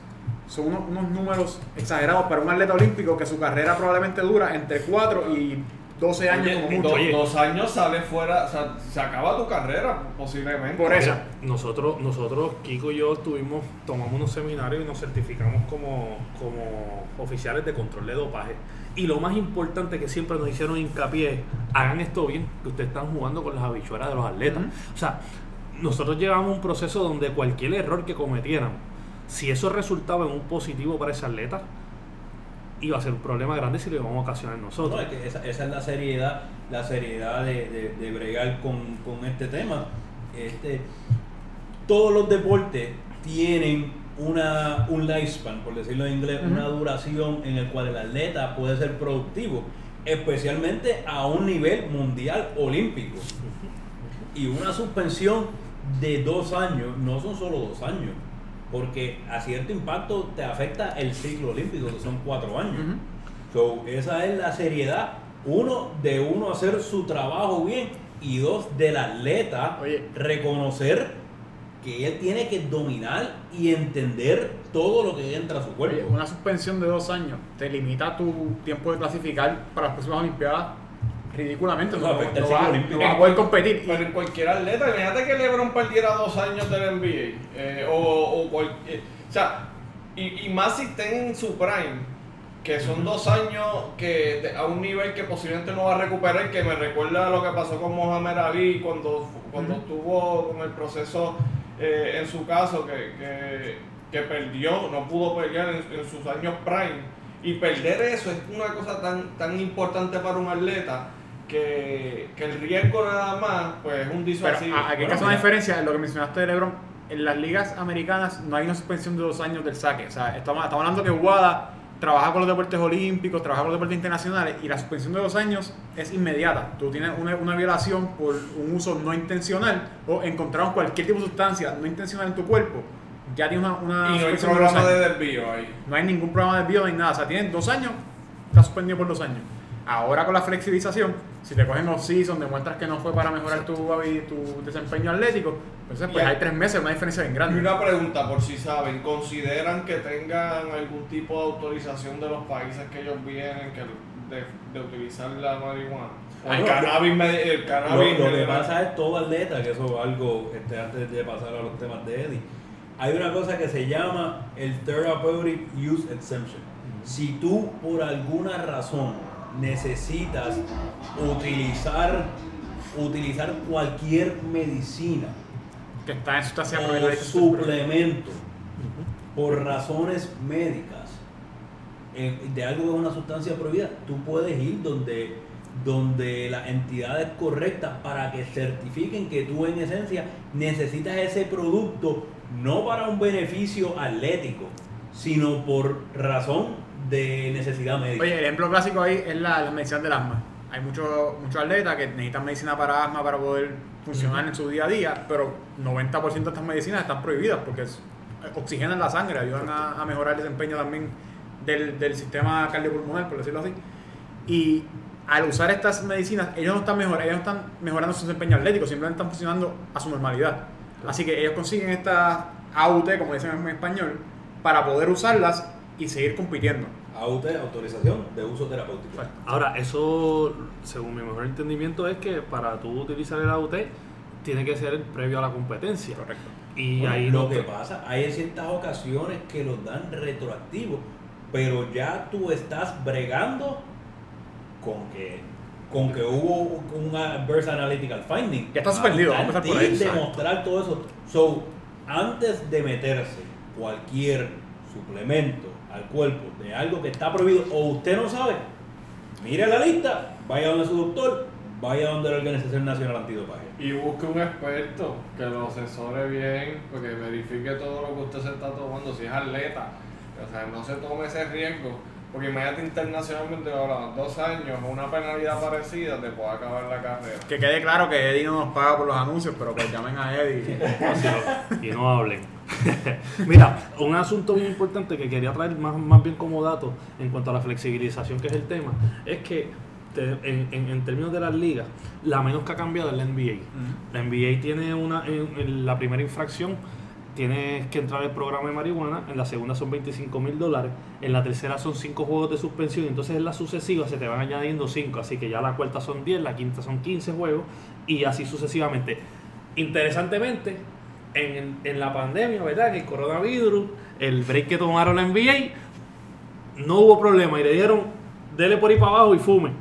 Son unos, unos números exagerados para un atleta olímpico que su carrera probablemente dura entre 4 y 12 años Oye, como do- mucho. Oye. dos años sale fuera, o sea, se acaba tu carrera posiblemente. Por eso. Mira, nosotros, nosotros, Kiko y yo tuvimos, tomamos unos seminarios y nos certificamos como, como oficiales de control de dopaje. Y lo más importante que siempre nos hicieron hincapié es, hagan esto bien, que ustedes están jugando con las habichuelas de los atletas. O sea, nosotros llevamos un proceso donde cualquier error que cometieran, si eso resultaba en un positivo para ese atleta, iba a ser un problema grande si lo íbamos a ocasionar No, nosotros. es que esa, esa es la seriedad, la seriedad de, de- de bregar con, con este tema. Este, todos los deportes tienen una, un lifespan, por decirlo en inglés, una duración en el cual el atleta puede ser productivo, especialmente a un nivel mundial olímpico. Y una suspensión de dos años no son solo dos años, porque a cierto impacto te afecta el ciclo olímpico, que son cuatro años. So, esa es la seriedad. Uno, de uno hacer su trabajo bien. Y dos, del atleta Oye. reconocer que él tiene que dominar y entender todo lo que entra a su cuerpo. Oye, una suspensión de dos años te limita tu tiempo de clasificar para las próximas Olimpiadas ridículamente. No, vas a poder competir. Pero en cualquier atleta, imagínate que LeBron perdiera dos años del NBA. eh, o, o, cual- eh, o sea, y, y más si estén en su prime, que son dos años que de- a un nivel que posiblemente no va a recuperar, que me recuerda a lo que pasó con Mohamed Ali cuando, cuando Ujú. estuvo con el proceso eh, en su caso, que, que, que perdió, no pudo pelear en, en sus años prime. Y perder eso es una cosa tan, tan importante para un atleta que, que el riesgo nada más pues es un Pero disuasivo. a- aquí hay que Bueno, hacer una diferencia en lo que mencionaste de LeBron. En las ligas americanas no hay una suspensión de dos años del saque. O sea, estamos, estamos hablando que WADA trabaja con los deportes olímpicos, trabaja con los deportes internacionales y la suspensión de dos años es inmediata. Tú tienes una, una violación por un uso no intencional o encontraron cualquier tipo de sustancia no intencional en tu cuerpo, ya tienes una, una y no hay de programa de años. desvío ahí. No hay ningún programa de desvío ni nada. O sea, tienes dos años, estás suspendido por dos años. Ahora con la flexibilización, si te cogen off-season, demuestras que no fue para mejorar tu, tu desempeño atlético, entonces pues Y- hay tres meses, una diferencia bien Y grande. una pregunta, por si saben, ¿consideran que tengan algún tipo de autorización de los países que ellos vienen que de, de utilizar la marihuana? El no, cannabis, el Lo, cannabis lo que general. pasa es todo atleta, que eso es algo, este, antes de pasar a los temas de Eddie, hay una cosa que se llama el Therapeutic Use Exemption. Si tú por alguna razón necesitas utilizar, utilizar cualquier medicina que está en sustancia o prohibida. suplemento por razones médicas eh, de algo que es una sustancia prohibida, tú puedes ir donde, donde las entidades correctas para que certifiquen que tú en esencia necesitas ese producto no para un beneficio atlético, sino por razón de necesidad médica. Oye, el ejemplo clásico ahí es la, la medicina del asma. hay muchos muchos atletas que necesitan medicina para asma para poder funcionar en su día a día, pero 90% de estas medicinas están prohibidas porque es- oxigenan la sangre, ayudan a, a mejorar el desempeño también del, del sistema cardiopulmonar, por decirlo así. Y al usar estas medicinas, ellos no están mejor, ellos no están mejorando su desempeño atlético, simplemente están funcionando a su normalidad. Así que ellos consiguen estas AUT, como dicen en español, para poder usarlas y seguir compitiendo. AUT, autorización de uso terapéutico. Ahora, eso, según mi mejor entendimiento, es que para tú utilizar el AUT, tiene que ser previo a la competencia. Correcto. Y Bueno, ahí lo no que pasa, hay ciertas ocasiones que los dan retroactivos, pero ya tú estás bregando con que con que hubo un adverse analytical finding. Ya está suspendido, vamos a empezar por ahí. Antes de demostrar todo eso. So, antes de meterse cualquier suplemento al cuerpo de algo que está prohibido o usted no sabe, mire la lista, vaya donde su doctor, vaya donde la Organización Nacional Antidopaje. Y busque un experto que lo asesore bien, porque verifique todo lo que usted se está tomando, si es atleta. O sea, no se tome ese riesgo. Porque imagínate internacionalmente, ahora, dos años, una penalidad parecida, te puede acabar la carrera. Que quede claro que Eddie no nos paga por los anuncios, pero que llamen a Eddie. y no hablen. Mira, un asunto bien importante que quería traer más, más bien como dato en cuanto a la flexibilización, que es el tema, es que te- en, en- en términos de las ligas, la menos que ha cambiado es la NBA. La NBA tiene una, en, en la primera infracción tienes que entrar al programa de marihuana, en la segunda son 25 mil dólares, en la tercera son 5 juegos de suspensión, entonces en la sucesiva se te van añadiendo 5, así que ya la cuarta son 10, la quinta son 15 juegos y así sucesivamente. Interesantemente, en, la pandemia, ¿verdad? En el coronavirus, el break que tomaron la NBA, no hubo problema y le dieron, dele por ahí para abajo y fume.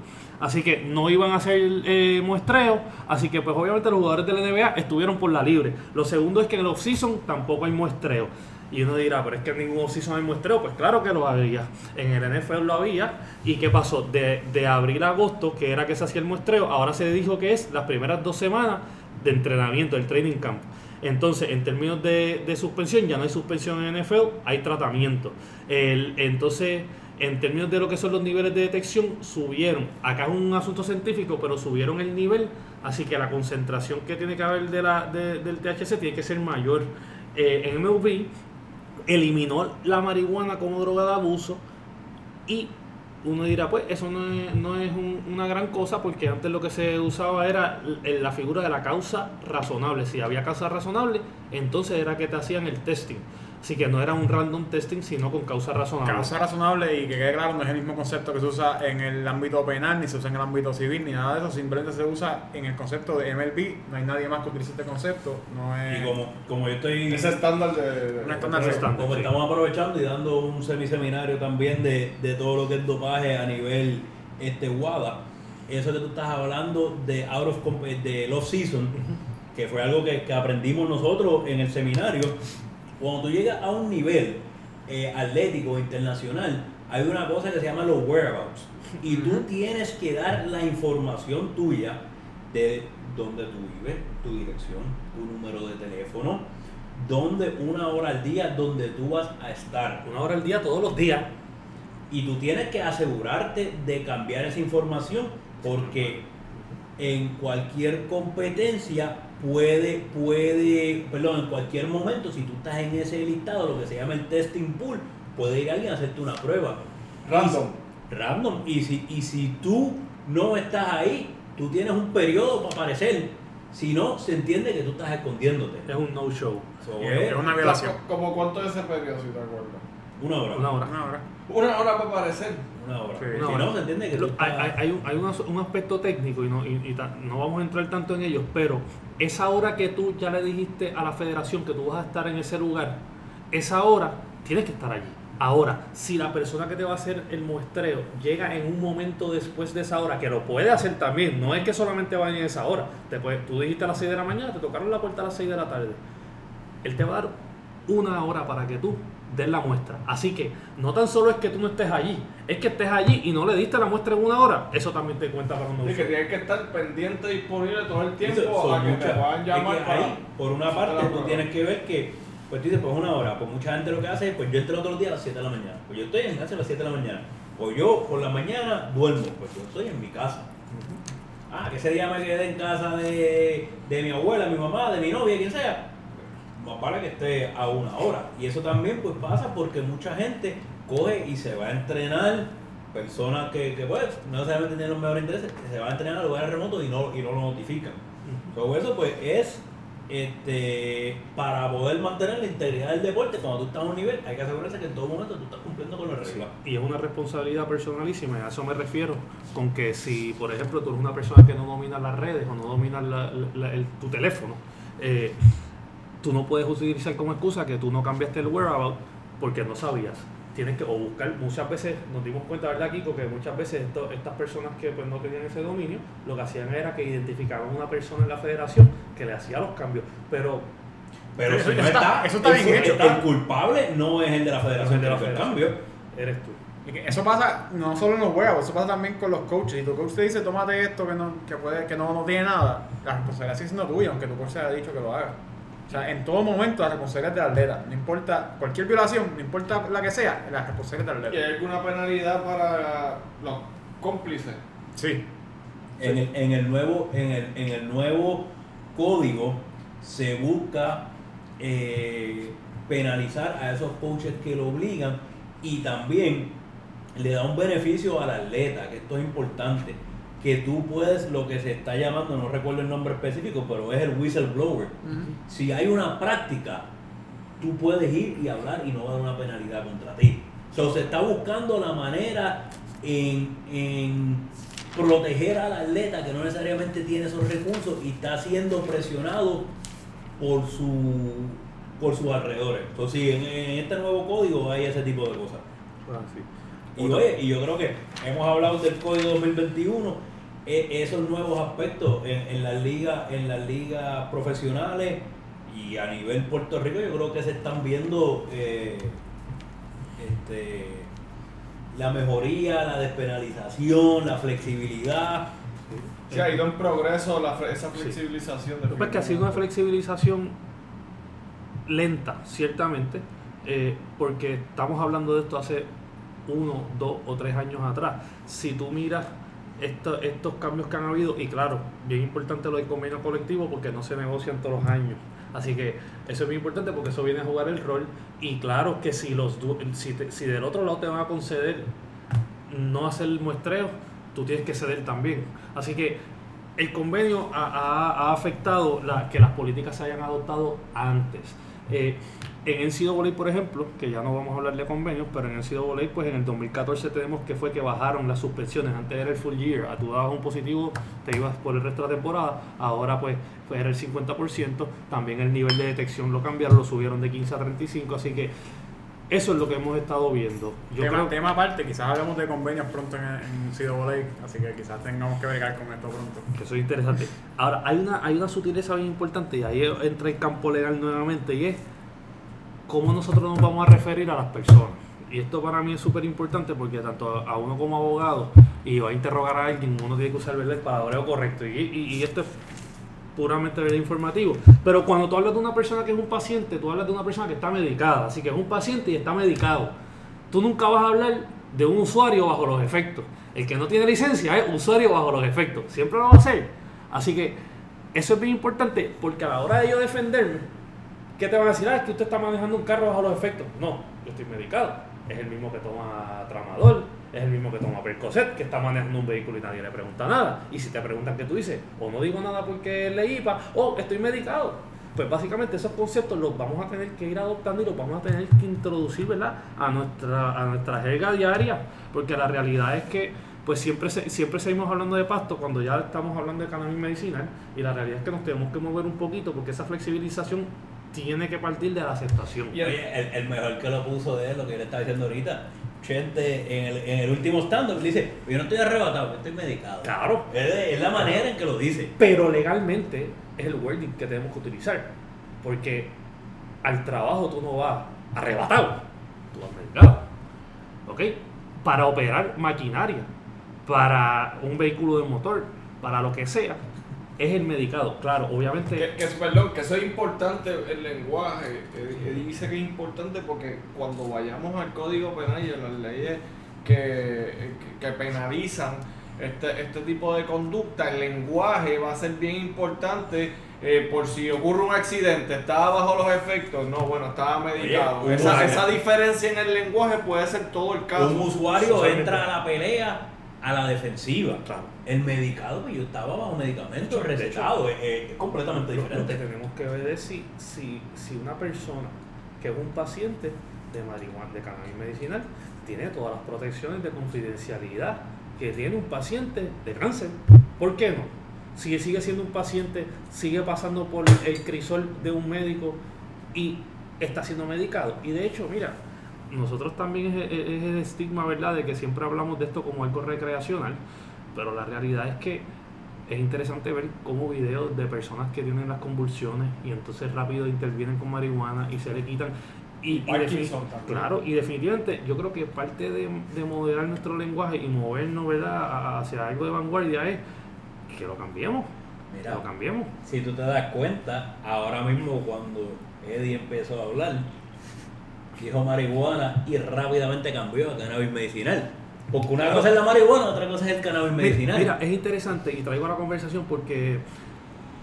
Así que no iban a hacer eh, muestreo, así que pues obviamente los jugadores de la NBA estuvieron por la libre. Lo segundo es que en el off-season tampoco hay muestreo. Y uno dirá, pero es que en ningún off-season hay muestreo. Pues claro que lo había. En el NFL lo había. ¿Y qué pasó? De, de abril a agosto, que era que se hacía el muestreo, ahora se dijo que es las primeras dos semanas de entrenamiento, del training camp. Entonces, en términos de, de suspensión, ya no hay suspensión en NFL, hay tratamiento. Entonces, en términos de lo que son los niveles de detección, subieron. Acá es un asunto científico, pero subieron el nivel, así que la concentración que tiene que haber de la, de- del THC tiene que ser mayor. Eh, MLB eliminó la marihuana como droga de abuso y uno dirá, pues eso no es, no es un- una gran cosa porque antes lo que se usaba era la figura de la causa razonable. Si había causa razonable, entonces era que te hacían el testing. Así que no era un random testing, sino con causa razonable. Causa razonable y que quede claro, no es el mismo concepto que se usa en el ámbito penal, ni se usa en el ámbito civil, ni nada de eso. Simplemente se usa en el concepto de MLB. No hay nadie más que utilice este concepto. No es. Y como, como yo estoy... Ese estándar de. Un estándar Un estándar. Como Sí. estamos aprovechando y dando un semiseminario también de, de todo lo que es dopaje a nivel este WADA, eso que tú estás hablando de out of comp- de off season, que fue algo que, que aprendimos nosotros en el seminario, cuando tú llegas a un nivel eh, atlético internacional, hay una cosa que se llama los whereabouts. Y tú tienes que dar la información tuya de dónde tú vives, tu dirección, tu número de teléfono, donde una hora al día donde tú vas a estar. Una hora al día, todos los días. Y tú tienes que asegurarte de cambiar esa información porque en cualquier competencia puede, puede, perdón, en cualquier momento, si tú estás en ese listado, lo que se llama el testing pool, puede ir alguien a hacerte una prueba. Random. Random. Y si, y si tú no estás ahí, tú tienes un periodo para aparecer. Si no, se entiende que tú estás escondiéndote. Es un no-show. So, es es una violación. ¿Como cuánto es ese periodo, si te acuerdas? una hora. Una hora. Una hora. Una hora para aparecer. Una hora. Sí. si Una hora. no, se entiende que Lo- hay, hay- hay un, hay un as- un aspecto técnico y, no, y- y ta- no vamos a entrar tanto en ellos, pero esa hora que tú ya le dijiste a la federación que tú vas a estar en ese lugar, esa hora tienes que estar allí. Ahora, si la persona que te va a hacer el muestreo llega en un momento después de esa hora, que lo puede hacer también, no es que solamente vaya en esa hora, te puede- tú dijiste a las 6 de la mañana, te tocaron la puerta a las 6 de la tarde, él te va a dar una hora para que tú des la muestra. Así que no tan solo es que tú no estés allí, es que estés allí y no le diste la muestra en una hora, eso también te cuenta para un Y que tienes que estar pendiente, disponible todo el tiempo Eso- a que muchas- te puedan llamar es que para. ahí, por una parte, tú prueba. tienes que ver que, pues tú dices, pues una hora. Pues mucha gente lo que hace es, pues yo entro todos los días a las 7 de la mañana. Pues yo estoy en clase a las 7 de la mañana. Pues yo por la mañana duermo, pues yo estoy en mi casa. Ah, que ese día me quedé en casa de, de mi abuela, mi mamá, de mi novia, quien sea. Más vale que esté a una hora. Y eso también pues pasa porque mucha gente coge y se va a entrenar, personas que, que pues no necesariamente tienen los mejores intereses, se va a entrenar a lugares remotos y no, y no lo notifican. Todo eso pues es este, para poder mantener la integridad del deporte, cuando tú estás a un nivel, hay que asegurarse que en todo momento tú estás cumpliendo con las reglas. Y es una responsabilidad personalísima, y a eso me refiero, con que si, por ejemplo, tú eres una persona que no domina las redes o no domina la- la- el- tu teléfono, eh, tú no puedes utilizar como excusa que tú no cambiaste el whereabout porque no sabías. Tienes que o buscar, muchas veces nos dimos cuenta, ¿verdad, Kiko? Que muchas veces esto- estas personas que pues, no tenían ese dominio, lo que hacían era que identificaban una persona en la federación que le hacía los cambios. Pero Pero Eso si no está- está, eso está el, bien hecho, el- está. el culpable no es el de la federación de la el federación. cambio. eres tú. Eso pasa no solo en los huevos, eso pasa también con los coaches. Y tu coach te dice, tómate esto que no, que puede, que no, no tiene nada. La responsabilidad sigue siendo tuya, aunque tu coach se haya dicho que lo haga. O sea, en todo momento la responsabilidad es del atleta. No importa, cualquier violación, no importa la que sea, la responsabilidad es del ¿Y hay atleta. alguna penalidad para los cómplices? Sí. En el, en el nuevo, en el, en el nuevo código se busca eh, penalizar a esos coaches que lo obligan y también le da un beneficio al atleta, que esto es importante, que tú puedes, lo que se está llamando, no recuerdo el nombre específico, pero es el whistleblower. Si hay una práctica, tú puedes ir y hablar y no va a dar una penalidad contra ti. So, se está buscando la manera en, en proteger al atleta que no necesariamente tiene esos recursos y está siendo presionado por su por sus alrededores. Entonces, sí, en, en este nuevo código hay ese tipo de cosas. Y, oye, y yo creo que hemos hablado del código 2021, e- esos nuevos aspectos en, en las ligas, en las ligas profesionales y a nivel Puerto Rico, yo creo que se están viendo eh, este, la mejoría, la despenalización, la flexibilidad. Sí, ha ido en progreso la esa flexibilización. Lo que pasa es que ha sido una flexibilización lenta, ciertamente, eh, porque estamos hablando de esto hace uno, dos o tres años atrás. Si tú miras esto- estos cambios que han habido, y claro, bien importante lo del convenio colectivo porque no se negocian todos los años. Así que eso es muy importante porque eso viene a jugar el rol. Y claro que si, los, si, te- si del otro lado te van a conceder no hacer el muestreo, tú tienes que ceder también. Así que el convenio ha, afectado que las políticas se hayan adoptado antes. Eh, en NCAA, por ejemplo, que ya no vamos a hablar de convenios, pero en NCAA, pues en el 2014 tenemos que fue que bajaron las suspensiones. Antes era el full year, a tú dabas un positivo, te ibas por el resto de la temporada. Ahora, pues, pues era el 50%. También el nivel de detección lo cambiaron, lo subieron de 15 a 35. Así que eso es lo que hemos estado viendo. Yo tema, creo tema aparte, quizás hablemos de convenios pronto en, en CWA, así que quizás tengamos que bregar con esto pronto. que eso es interesante. Ahora, hay una, hay una sutileza bien importante y ahí entra el campo legal nuevamente y es cómo nosotros nos vamos a referir a las personas. Y esto para mí es súper importante porque tanto a uno como abogado y va a interrogar a alguien, uno tiene que usar el palabreo correcto. Y, y- esto es puramente informativo. Pero cuando tú hablas de una persona que es un paciente, tú hablas de una persona que está medicada. Así que es un paciente y está medicado. Tú nunca vas a hablar de un usuario bajo los efectos. El que no tiene licencia es usuario bajo los efectos. Siempre lo va a hacer. Así que eso es bien importante porque a la hora de yo defenderme, ¿qué te van a decir? Ah, es que usted está manejando un carro bajo los efectos. No, yo estoy medicado. Es el mismo que toma tramador, es el mismo que toma Percocet, que está manejando un vehículo y nadie le pregunta nada. Y si te preguntan qué tú dices, o no digo nada porque le IPA, o estoy medicado. Pues básicamente esos conceptos los vamos a tener que ir adoptando y los vamos a tener que introducir ¿verdad? a nuestra a nuestra jerga diaria, porque la realidad es que pues siempre siempre seguimos hablando de pasto cuando ya estamos hablando de cannabis medicinal y la realidad es que nos tenemos que mover un poquito porque esa flexibilización tiene que partir de la aceptación. Y oye, el, el mejor que lo puso de él, lo que yo le estaba diciendo ahorita, Chente en el, en el último stand-up dice, yo no estoy arrebatado, yo estoy medicado. Claro. Es, es la manera en que lo dice. Pero legalmente es el wording que tenemos que utilizar. Porque al trabajo tú no vas arrebatado, tú vas medicado. ¿Ok? Para operar maquinaria, para un vehículo de motor, para lo que sea, es el medicado. Claro, obviamente. Que, que, perdón, que eso es importante el lenguaje. Dice que es importante porque cuando vayamos al código penal y a las leyes que, que penalizan este, este tipo de conducta, el lenguaje va a ser bien importante eh, por si ocurre un accidente, estaba bajo los efectos, no, bueno, estaba medicado. esa, esa, diferencia en el lenguaje puede ser todo el caso. Un usuario entra a la pelea a la defensiva. El medicado, pues, yo estaba bajo medicamento recetado, es, completamente diferente. Lo que tenemos que ver es si, si, si una persona que es un paciente de marihuana, de cannabis medicinal, tiene todas las protecciones de confidencialidad que tiene un paciente de cáncer. ¿Por qué no? Si sigue siendo un paciente, sigue pasando por el crisol de un médico y está siendo medicado. Y de hecho, mira, nosotros también es, el estigma, ¿verdad?, de que siempre hablamos de esto como algo recreacional, pero la realidad es que es interesante ver cómo videos de personas que tienen las convulsiones y entonces rápido intervienen con marihuana y se le quitan y, claro, y definitivamente yo creo que parte de, de, moderar nuestro lenguaje y movernos ¿verdad? hacia algo de vanguardia es que lo cambiemos. Mira, lo cambiemos. Si tú te das cuenta, ahora mismo cuando Eddie empezó a hablar, dijo marihuana y rápidamente cambió a cannabis medicinal. Porque una cosa es la marihuana, otra cosa es el cannabis medicinal. Mira, es interesante y traigo la conversación porque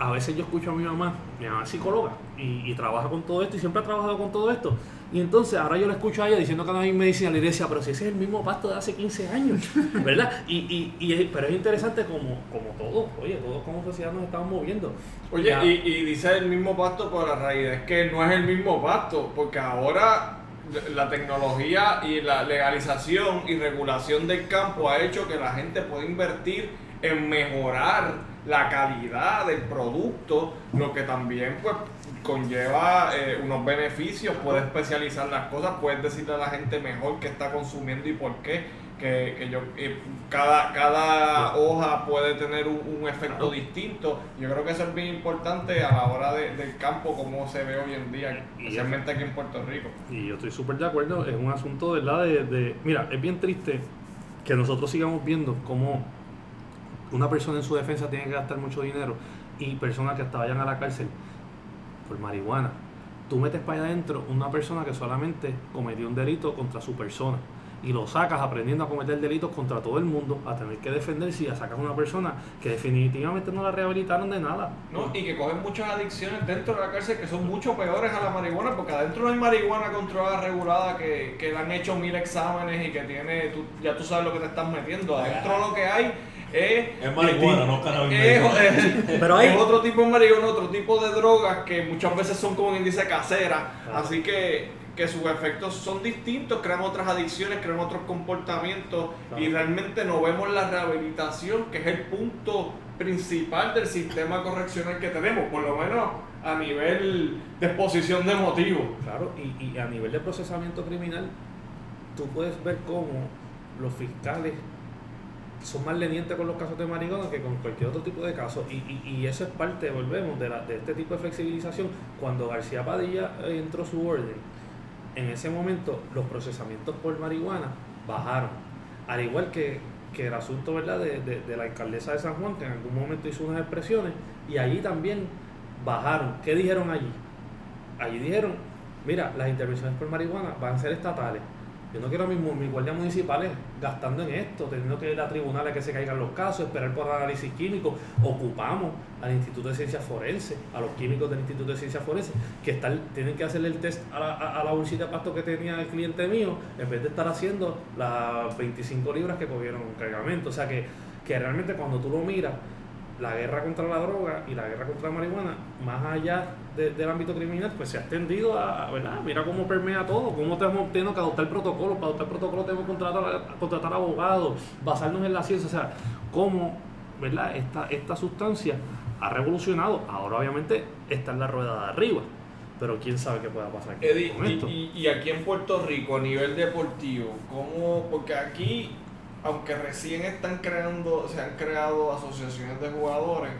a veces yo escucho a mi mamá, mi mamá es psicóloga y, trabaja con todo esto y siempre ha trabajado con todo esto. Y entonces ahora yo la escucho a ella diciendo que no hay medicina y le decía, pero si ese es el mismo pasto de hace 15 años, ¿verdad? Y, y, pero es interesante como, como todos, oye, todos como sociedad nos estamos moviendo. Oye, y, y dice el mismo pasto, pero la realidad es que no es el mismo pasto, porque ahora la tecnología y la legalización y regulación del campo ha hecho que la gente pueda invertir en mejorar la calidad del producto, lo que también pues conlleva eh, unos beneficios, puedes especializar las cosas, puedes decirle a la gente mejor qué está consumiendo y por qué, que, yo eh, cada, cada hoja puede tener un, efecto distinto. Yo creo que eso es bien importante a la hora del campo, como se ve hoy en día, especialmente aquí en Puerto Rico. Y yo estoy súper de acuerdo, es un asunto ¿verdad? De, de, mira, es bien triste que nosotros sigamos viendo cómo una persona en su defensa tiene que gastar mucho dinero y personas que hasta vayan a la cárcel por marihuana. Tú metes para allá adentro una persona que solamente cometió un delito contra su persona y lo sacas aprendiendo a cometer delitos contra todo el mundo, a tener que defenderse y a sacar a una persona que definitivamente no la rehabilitaron de nada. No, y que cogen muchas adicciones dentro de la cárcel que son mucho peores a la marihuana, porque adentro no hay marihuana controlada, regulada, que, que le han hecho mil exámenes y que tiene, tú, ya tú sabes lo que te estás metiendo. Adentro lo que hay es, marihuana, no cannabis. Pero hay otro tipo de marihuana, otro tipo de drogas que muchas veces son como índice casera. Así que, que sus efectos son distintos, crean otras adicciones, crean otros comportamientos y realmente no vemos la rehabilitación, que es el punto principal del sistema correccional que tenemos, por lo menos a nivel de exposición de motivos. Claro, y, y a nivel de procesamiento criminal, tú puedes ver cómo los fiscales son más lenientes con los casos de marihuana que con cualquier otro tipo de caso. Y, y, y, eso es parte, volvemos, de, la, de este tipo de flexibilización. Cuando García Padilla entró su orden, en ese momento los procesamientos por marihuana bajaron. Al igual que, que el asunto ¿verdad? De, de, de, la alcaldesa de San Juan, que en algún momento hizo unas expresiones, y allí también bajaron. ¿Qué dijeron allí? Allí dijeron, mira, las intervenciones por marihuana van a ser estatales yo no quiero a mis, mis guardias municipales gastando en esto, teniendo que ir a tribunales que se caigan los casos, esperar por análisis químico. Ocupamos al Instituto de Ciencias Forenses, a los químicos del Instituto de Ciencias Forenses, que están, tienen que hacerle el test a la, a, bolsita de pasto que tenía el cliente mío, en vez de estar haciendo las 25 libras que cogieron un cargamento. O sea que, que realmente cuando tú lo miras, la guerra contra la droga y la guerra contra la marihuana, más allá del ámbito criminal, pues se ha extendido a, ¿verdad? Mira cómo permea todo, cómo tenemos, tenemos que adoptar protocolos, para adoptar protocolos tenemos que contratar, contratar abogados, basarnos en la ciencia, o sea, cómo, ¿verdad? Esta, esta sustancia ha revolucionado, ahora obviamente está en la rueda de arriba, pero quién sabe qué pueda pasar aquí. y, y, aquí en Puerto Rico, a nivel deportivo, ¿cómo? Porque aquí aunque recién están creando, se han creado asociaciones de jugadores,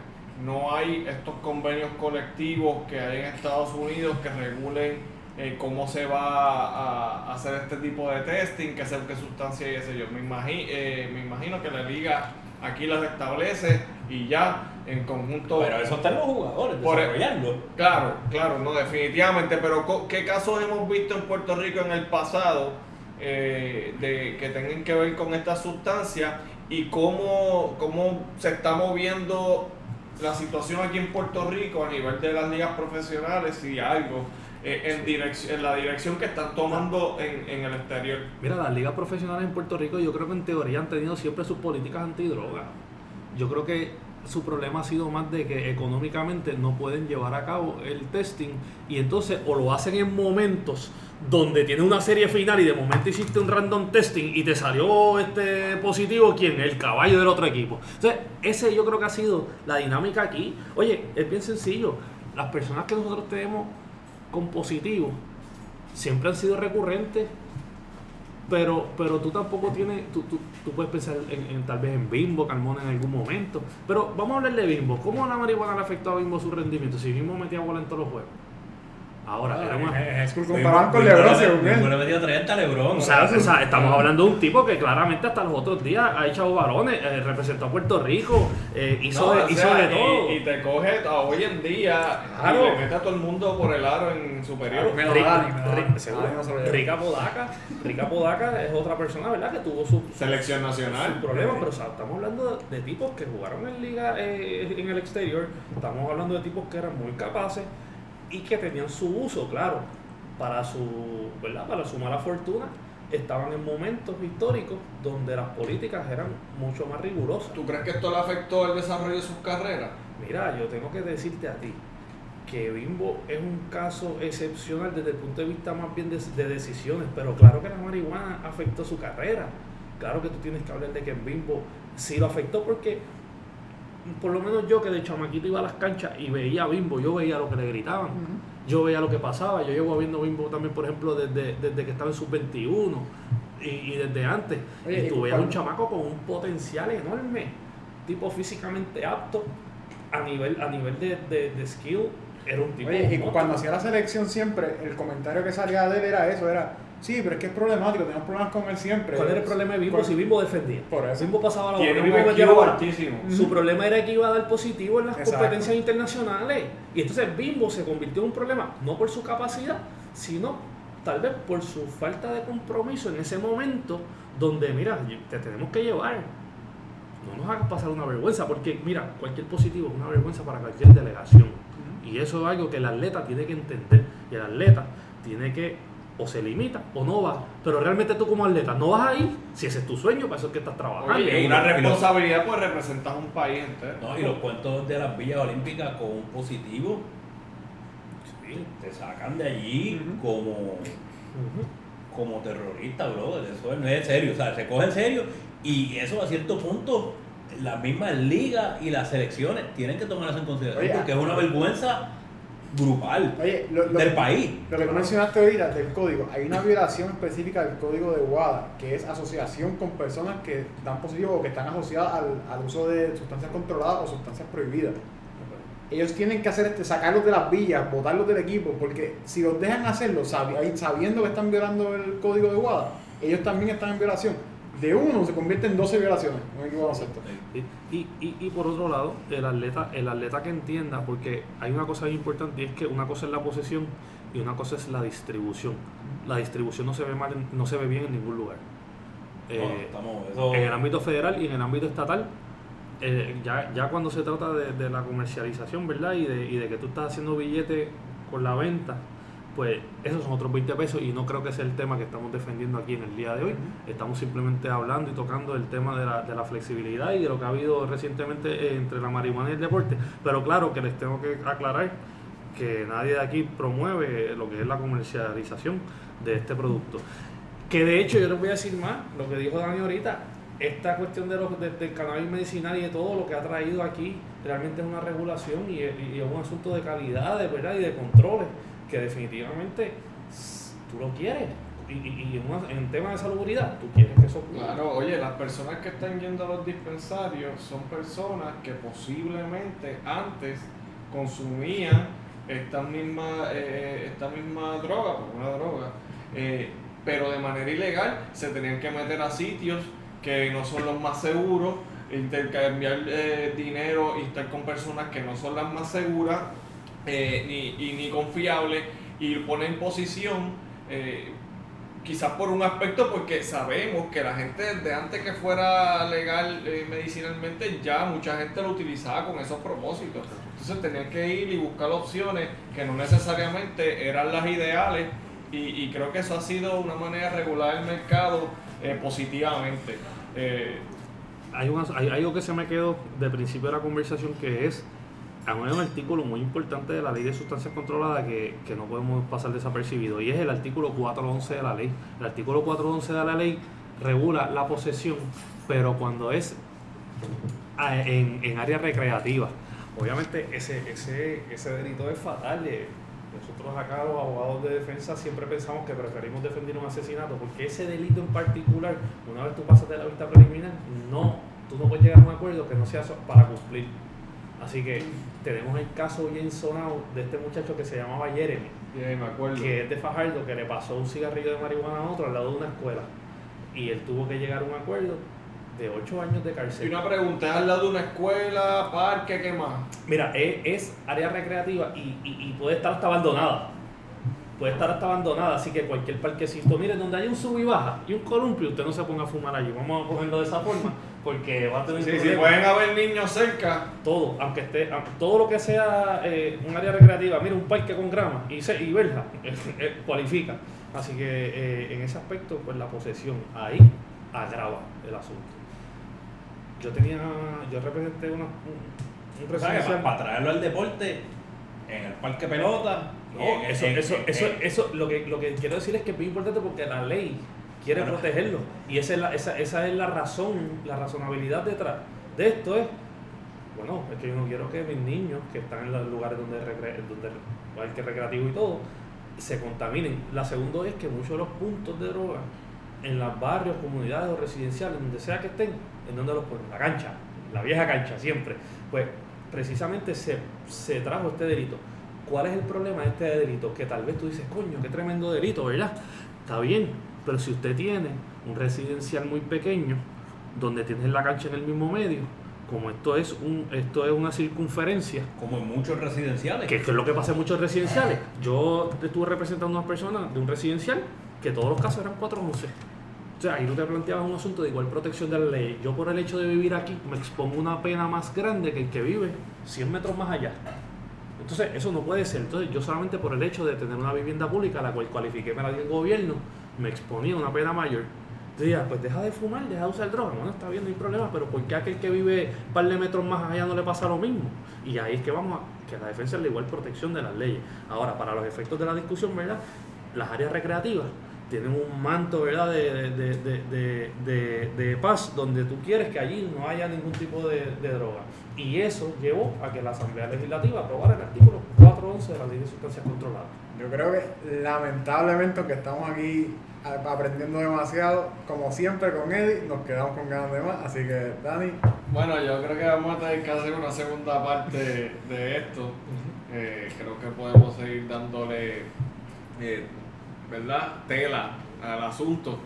no hay estos convenios colectivos que hay en Estados Unidos que regulen eh, cómo se va a, hacer este tipo de testing, qué, qué sustancia y ese yo. Me, imagino, eh, me imagino que la liga aquí las establece y ya en conjunto. Pero eso están los jugadores por e- desarrollando. Claro, claro, no, definitivamente. Pero ¿qué casos hemos visto en Puerto Rico en el pasado? Eh, de, que tengan que ver con esta sustancia y cómo, cómo se está moviendo la situación aquí en Puerto Rico a nivel de las ligas profesionales y algo eh, en, dirección, en la dirección que están tomando en, en el exterior. Mira, las ligas profesionales en Puerto Rico yo creo que en teoría han tenido siempre sus políticas antidrogas. Yo creo que su problema ha sido más de que económicamente no pueden llevar a cabo el testing y entonces o lo hacen en momentos donde tiene una serie final y de momento hiciste un random testing y te salió este positivo, ¿quién? El caballo del otro equipo. Entonces, ese yo creo que ha sido la dinámica aquí. Oye, es bien sencillo. Las personas que nosotros tenemos con positivo siempre han sido recurrentes pero, pero tú tampoco tienes, tú, tú, tú puedes pensar en, tal vez en Bimbo, Carmona en algún momento. Pero vamos a hablar de Bimbo. ¿Cómo la marihuana le afectó a Bimbo su rendimiento? Si Bimbo metía bola en todos los juegos. Ahora, ah, era una... Es comparaban con Lebron, según él. le metió 30 Lebron. O sea, o sea, estamos hablando de un tipo que claramente hasta los otros días ha echado varones, eh, representó a Puerto Rico, eh, hizo, No, de, o hizo sea, de y- todo. Y, te coge a hoy en día Claro. y le mete a todo el mundo por el aro en superior. Me lo. Rica Podaca, Rica Podaca es otra persona, ¿verdad? Que tuvo su, su- Selección su nacional. problema, pero o sea, estamos hablando de, de tipos que jugaron en liga eh, en el exterior, estamos hablando de tipos que eran muy capaces y que tenían su uso, claro, para su, ¿verdad? Para su mala fortuna, estaban en momentos históricos donde las políticas eran mucho más rigurosas. ¿Tú crees que esto le afectó el desarrollo de sus carreras? Mira, yo tengo que decirte a ti que Bimbo es un caso excepcional desde el punto de vista más bien de, de decisiones, pero claro que la marihuana afectó su carrera. Claro que tú tienes que hablar de que en Bimbo sí lo afectó porque por lo menos yo que de chamaquito iba a las canchas y veía a Bimbo, yo veía lo que le gritaban, yo veía lo que pasaba, yo llevo viendo Bimbo también, por ejemplo, desde, desde que estaba en sub-21 y, y desde antes. Oye, y tú ¿y veías un chamaco con un potencial enorme, tipo físicamente apto, a nivel, a nivel de, de, de skill, era un tipo... Oye, y cuando hacía la selección siempre, el comentario que salía de él era eso, era, sí, pero es que es problemático, tenemos problemas con él siempre. ¿Cuál era el problema de Bimbo? ¿Cuál- Si Bimbo defendía. Por eso. Bimbo pasaba la bola, Tiene un Bimbo metía la IQ bola. altísimo. Su problema era que iba a dar positivo en las Exacto. competencias internacionales. Y entonces Bimbo se convirtió en un problema, no por su capacidad, sino tal vez por su falta de compromiso en ese momento donde, mira, te tenemos que llevar. No nos hagas pasar una vergüenza, porque mira, cualquier positivo es una vergüenza para cualquier delegación. Y eso es algo que el atleta tiene que entender. Y el atleta tiene que o se limita o no va. Pero realmente tú como atleta no vas a ir si ese es tu sueño, para eso es que estás trabajando. Oye, y una responsabilidad pues representas un país entero. No, y los cuentos de las villas olímpicas con un positivo, sí, te sacan de allí como, como terrorista, bro. Eso no es serio, o sea, se coge en serio y eso a cierto punto las mismas ligas y las selecciones tienen que tomar eso en consideración Oye, porque es una vergüenza grupal Oye, lo, lo- del país. Lo que tú mencionaste ahorita del código, hay una violación específica del código de WADA, que es asociación con personas que dan positivo o que están asociadas al, al uso de sustancias controladas o sustancias prohibidas. Ellos tienen que hacer este, sacarlos de las villas, botarlos del equipo, porque si los dejan hacerlo sabi- sabiendo que están violando el código de WADA, ellos también están en violación. De uno se convierte en 12 violaciones, de baloncesto. Y, y, y por otro lado, el atleta, el atleta que entienda, porque hay una cosa bien importante y es que una cosa es la posesión y una cosa es la distribución. La distribución no se ve mal, no se ve bien en ningún lugar. Eh, estamos- eso- en el ámbito federal y en el ámbito estatal, eh, ya, ya cuando se trata de, de la comercialización, ¿verdad? Y de, y de que tú estás haciendo billetes con la venta, pues esos son otros 20 pesos y no creo que sea el tema que estamos defendiendo aquí en el día de hoy. Estamos simplemente hablando y tocando el tema de la, de la flexibilidad y de lo que ha habido recientemente entre la marihuana y el deporte. Pero claro que les tengo que aclarar que nadie de aquí promueve lo que es la comercialización de este producto. Que de hecho yo les voy a decir más, lo que dijo Dani ahorita, esta cuestión de los, de- del cannabis medicinal y de todo lo que ha traído aquí realmente es una regulación y, es- y es un asunto de calidad de verdad y de controles que definitivamente tú lo quieres y, y- en, tema de salubridad tú quieres que eso ocurra. Claro, oye, las personas que están yendo a los dispensarios son personas que posiblemente antes consumían esta misma, eh, misma droga, una droga, eh, pero de manera ilegal se tenían que meter a sitios que no son los más seguros, intercambiar eh, dinero y estar con personas que no son las más seguras eh, ni, ni confiables y poner en posición eh, quizás por un aspecto porque sabemos que la gente desde antes que fuera legal eh, medicinalmente ya mucha gente lo utilizaba con esos propósitos. Entonces tenían que ir y buscar opciones que no necesariamente eran las ideales y, creo que eso ha sido una manera de regular el mercado positivamente. Hay, hay algo que se me quedó de principio de la conversación que es hay un artículo muy importante de la ley de sustancias controladas que, no podemos pasar desapercibido y es el artículo 411 de la ley. El artículo 411 de la ley regula la posesión, pero cuando es en, en área recreativa. Obviamente ese, ese, ese delito es fatal. Eh, nosotros acá los abogados de defensa siempre pensamos que preferimos defender un asesinato porque ese delito en particular, una vez tú pasas de la vista preliminar, no, tú no puedes llegar a un acuerdo que no sea para cumplir. Así que tenemos el caso bien sonado de este muchacho que se llamaba Jeremy. Que es de Fajardo, que le pasó un cigarrillo de marihuana a otro al lado de una escuela. Y él tuvo que llegar a un acuerdo de 8 años de cárcel. Y una pregunta, ¿es al lado de una escuela, parque, qué más? Mira, es, área recreativa y, y, puede estar hasta abandonada. Puede estar hasta abandonada, así que cualquier parquecito, miren, donde hay un sub y baja y un columpio, usted no se ponga a fumar allí. Vamos a cogerlo de esa forma porque va a tener sí, sí, pueden haber niños cerca. Todo, aunque esté, todo lo que sea eh, un área recreativa, mira, un parque con grama y, se, y verja, eh, cualifica. Así que eh, en ese aspecto, pues la posesión ahí agrava el asunto. Yo tenía, yo representé una, un, un para, traerlo al deporte, en el parque pelota. No, eso, eso, eso, eso, lo que, lo que quiero decir es que es muy importante porque la ley quiere protegerlo. Y esa es, la, esa, esa es la razón, la razonabilidad detrás de esto es, bueno, es que yo no quiero que mis niños que están en los lugares donde, recre, donde hay que recreativo y todo, se contaminen. La segunda es que muchos de los puntos de droga en los barrios, comunidades o residenciales, donde sea que estén, ¿en donde los ponen? La cancha, la vieja cancha, siempre. Pues precisamente se, se trajo este delito. ¿Cuál es el problema de este delito? Que tal vez tú dices, coño, qué tremendo delito, ¿verdad? Está bien, pero si usted tiene un residencial muy pequeño, donde tienes la cancha en el mismo medio, como esto es un esto es una circunferencia como en muchos residenciales. que, es lo que pasa en muchos residenciales. Yo estuve representando a unas personas de un residencial que todos los casos eran 411 o sea ahí no te planteabas un asunto de igual protección de la ley. Yo por el hecho de vivir aquí me expongo una pena más grande que el que vive 100 metros más allá entonces eso no puede ser entonces yo solamente por el hecho de tener una vivienda pública la cual cualifiqué para el gobierno me exponía a una pena mayor. Decía, pues deja de fumar, deja de usar droga. Bueno, está bien, no hay problema, pero ¿por qué aquel que vive un par de metros más allá no le pasa lo mismo? Y ahí es que vamos a que la defensa es la igual protección de las leyes. Ahora, para los efectos de la discusión, ¿verdad? Las áreas recreativas tienen un manto, ¿verdad?, de, de, de, paz donde tú quieres que allí no haya ningún tipo de, droga. Y eso llevó a que la Asamblea Legislativa aprobara el artículo 411 de la Ley de Sustancias Controladas. Yo creo que lamentablemente que estamos aquí aprendiendo demasiado, como siempre con Eddie, nos quedamos con ganas de más, así que Dani. Bueno, yo creo que vamos a tener que hacer una segunda parte de esto. Eh, creo que podemos seguir dándole, eh, ¿verdad? Tela al asunto.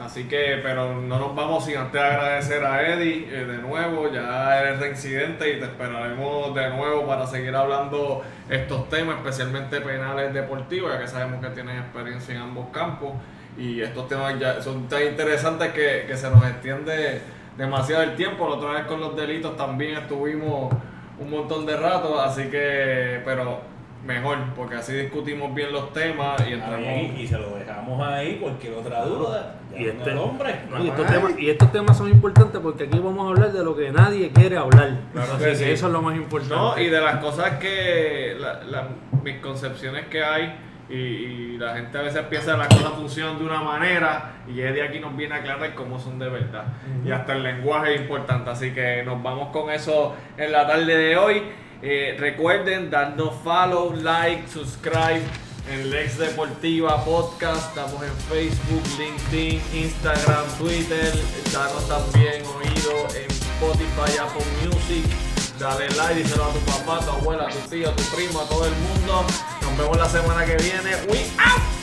Así que, pero no nos vamos sin antes agradecer a Eddie eh, de nuevo, ya eres reincidente y te esperaremos de nuevo para seguir hablando estos temas, especialmente penales deportivos, ya que sabemos que tienes experiencia en ambos campos y estos temas ya son tan interesantes que, que se nos extiende demasiado el tiempo. La otra vez con los delitos también estuvimos un montón de rato, así que, pero mejor, porque así discutimos bien los temas y entramos. y se lo dejamos ahí, cualquier otra duda. Y, este, hombre. y, estos temas, y, estos temas, son importantes porque aquí vamos a hablar de lo que nadie quiere hablar. Claro que eso es lo más importante. No, y de las cosas que, las misconcepciones que hay. Y, la gente a veces piensa que las cosas funcionan de una manera y Eddie aquí nos viene a aclarar cómo son de verdad. Y hasta el lenguaje es importante. Así que nos vamos con eso en la tarde de hoy. Eh, recuerden darnos follow, like, subscribe en Lex Deportiva Podcast. Estamos en Facebook, LinkedIn, Instagram, Twitter. Darnos también oído en Spotify, Apple Music. Dale like, díselo a tu papá, tu abuela, tu tío, tu primo, a todo el mundo. Nos vemos la semana que viene. We out!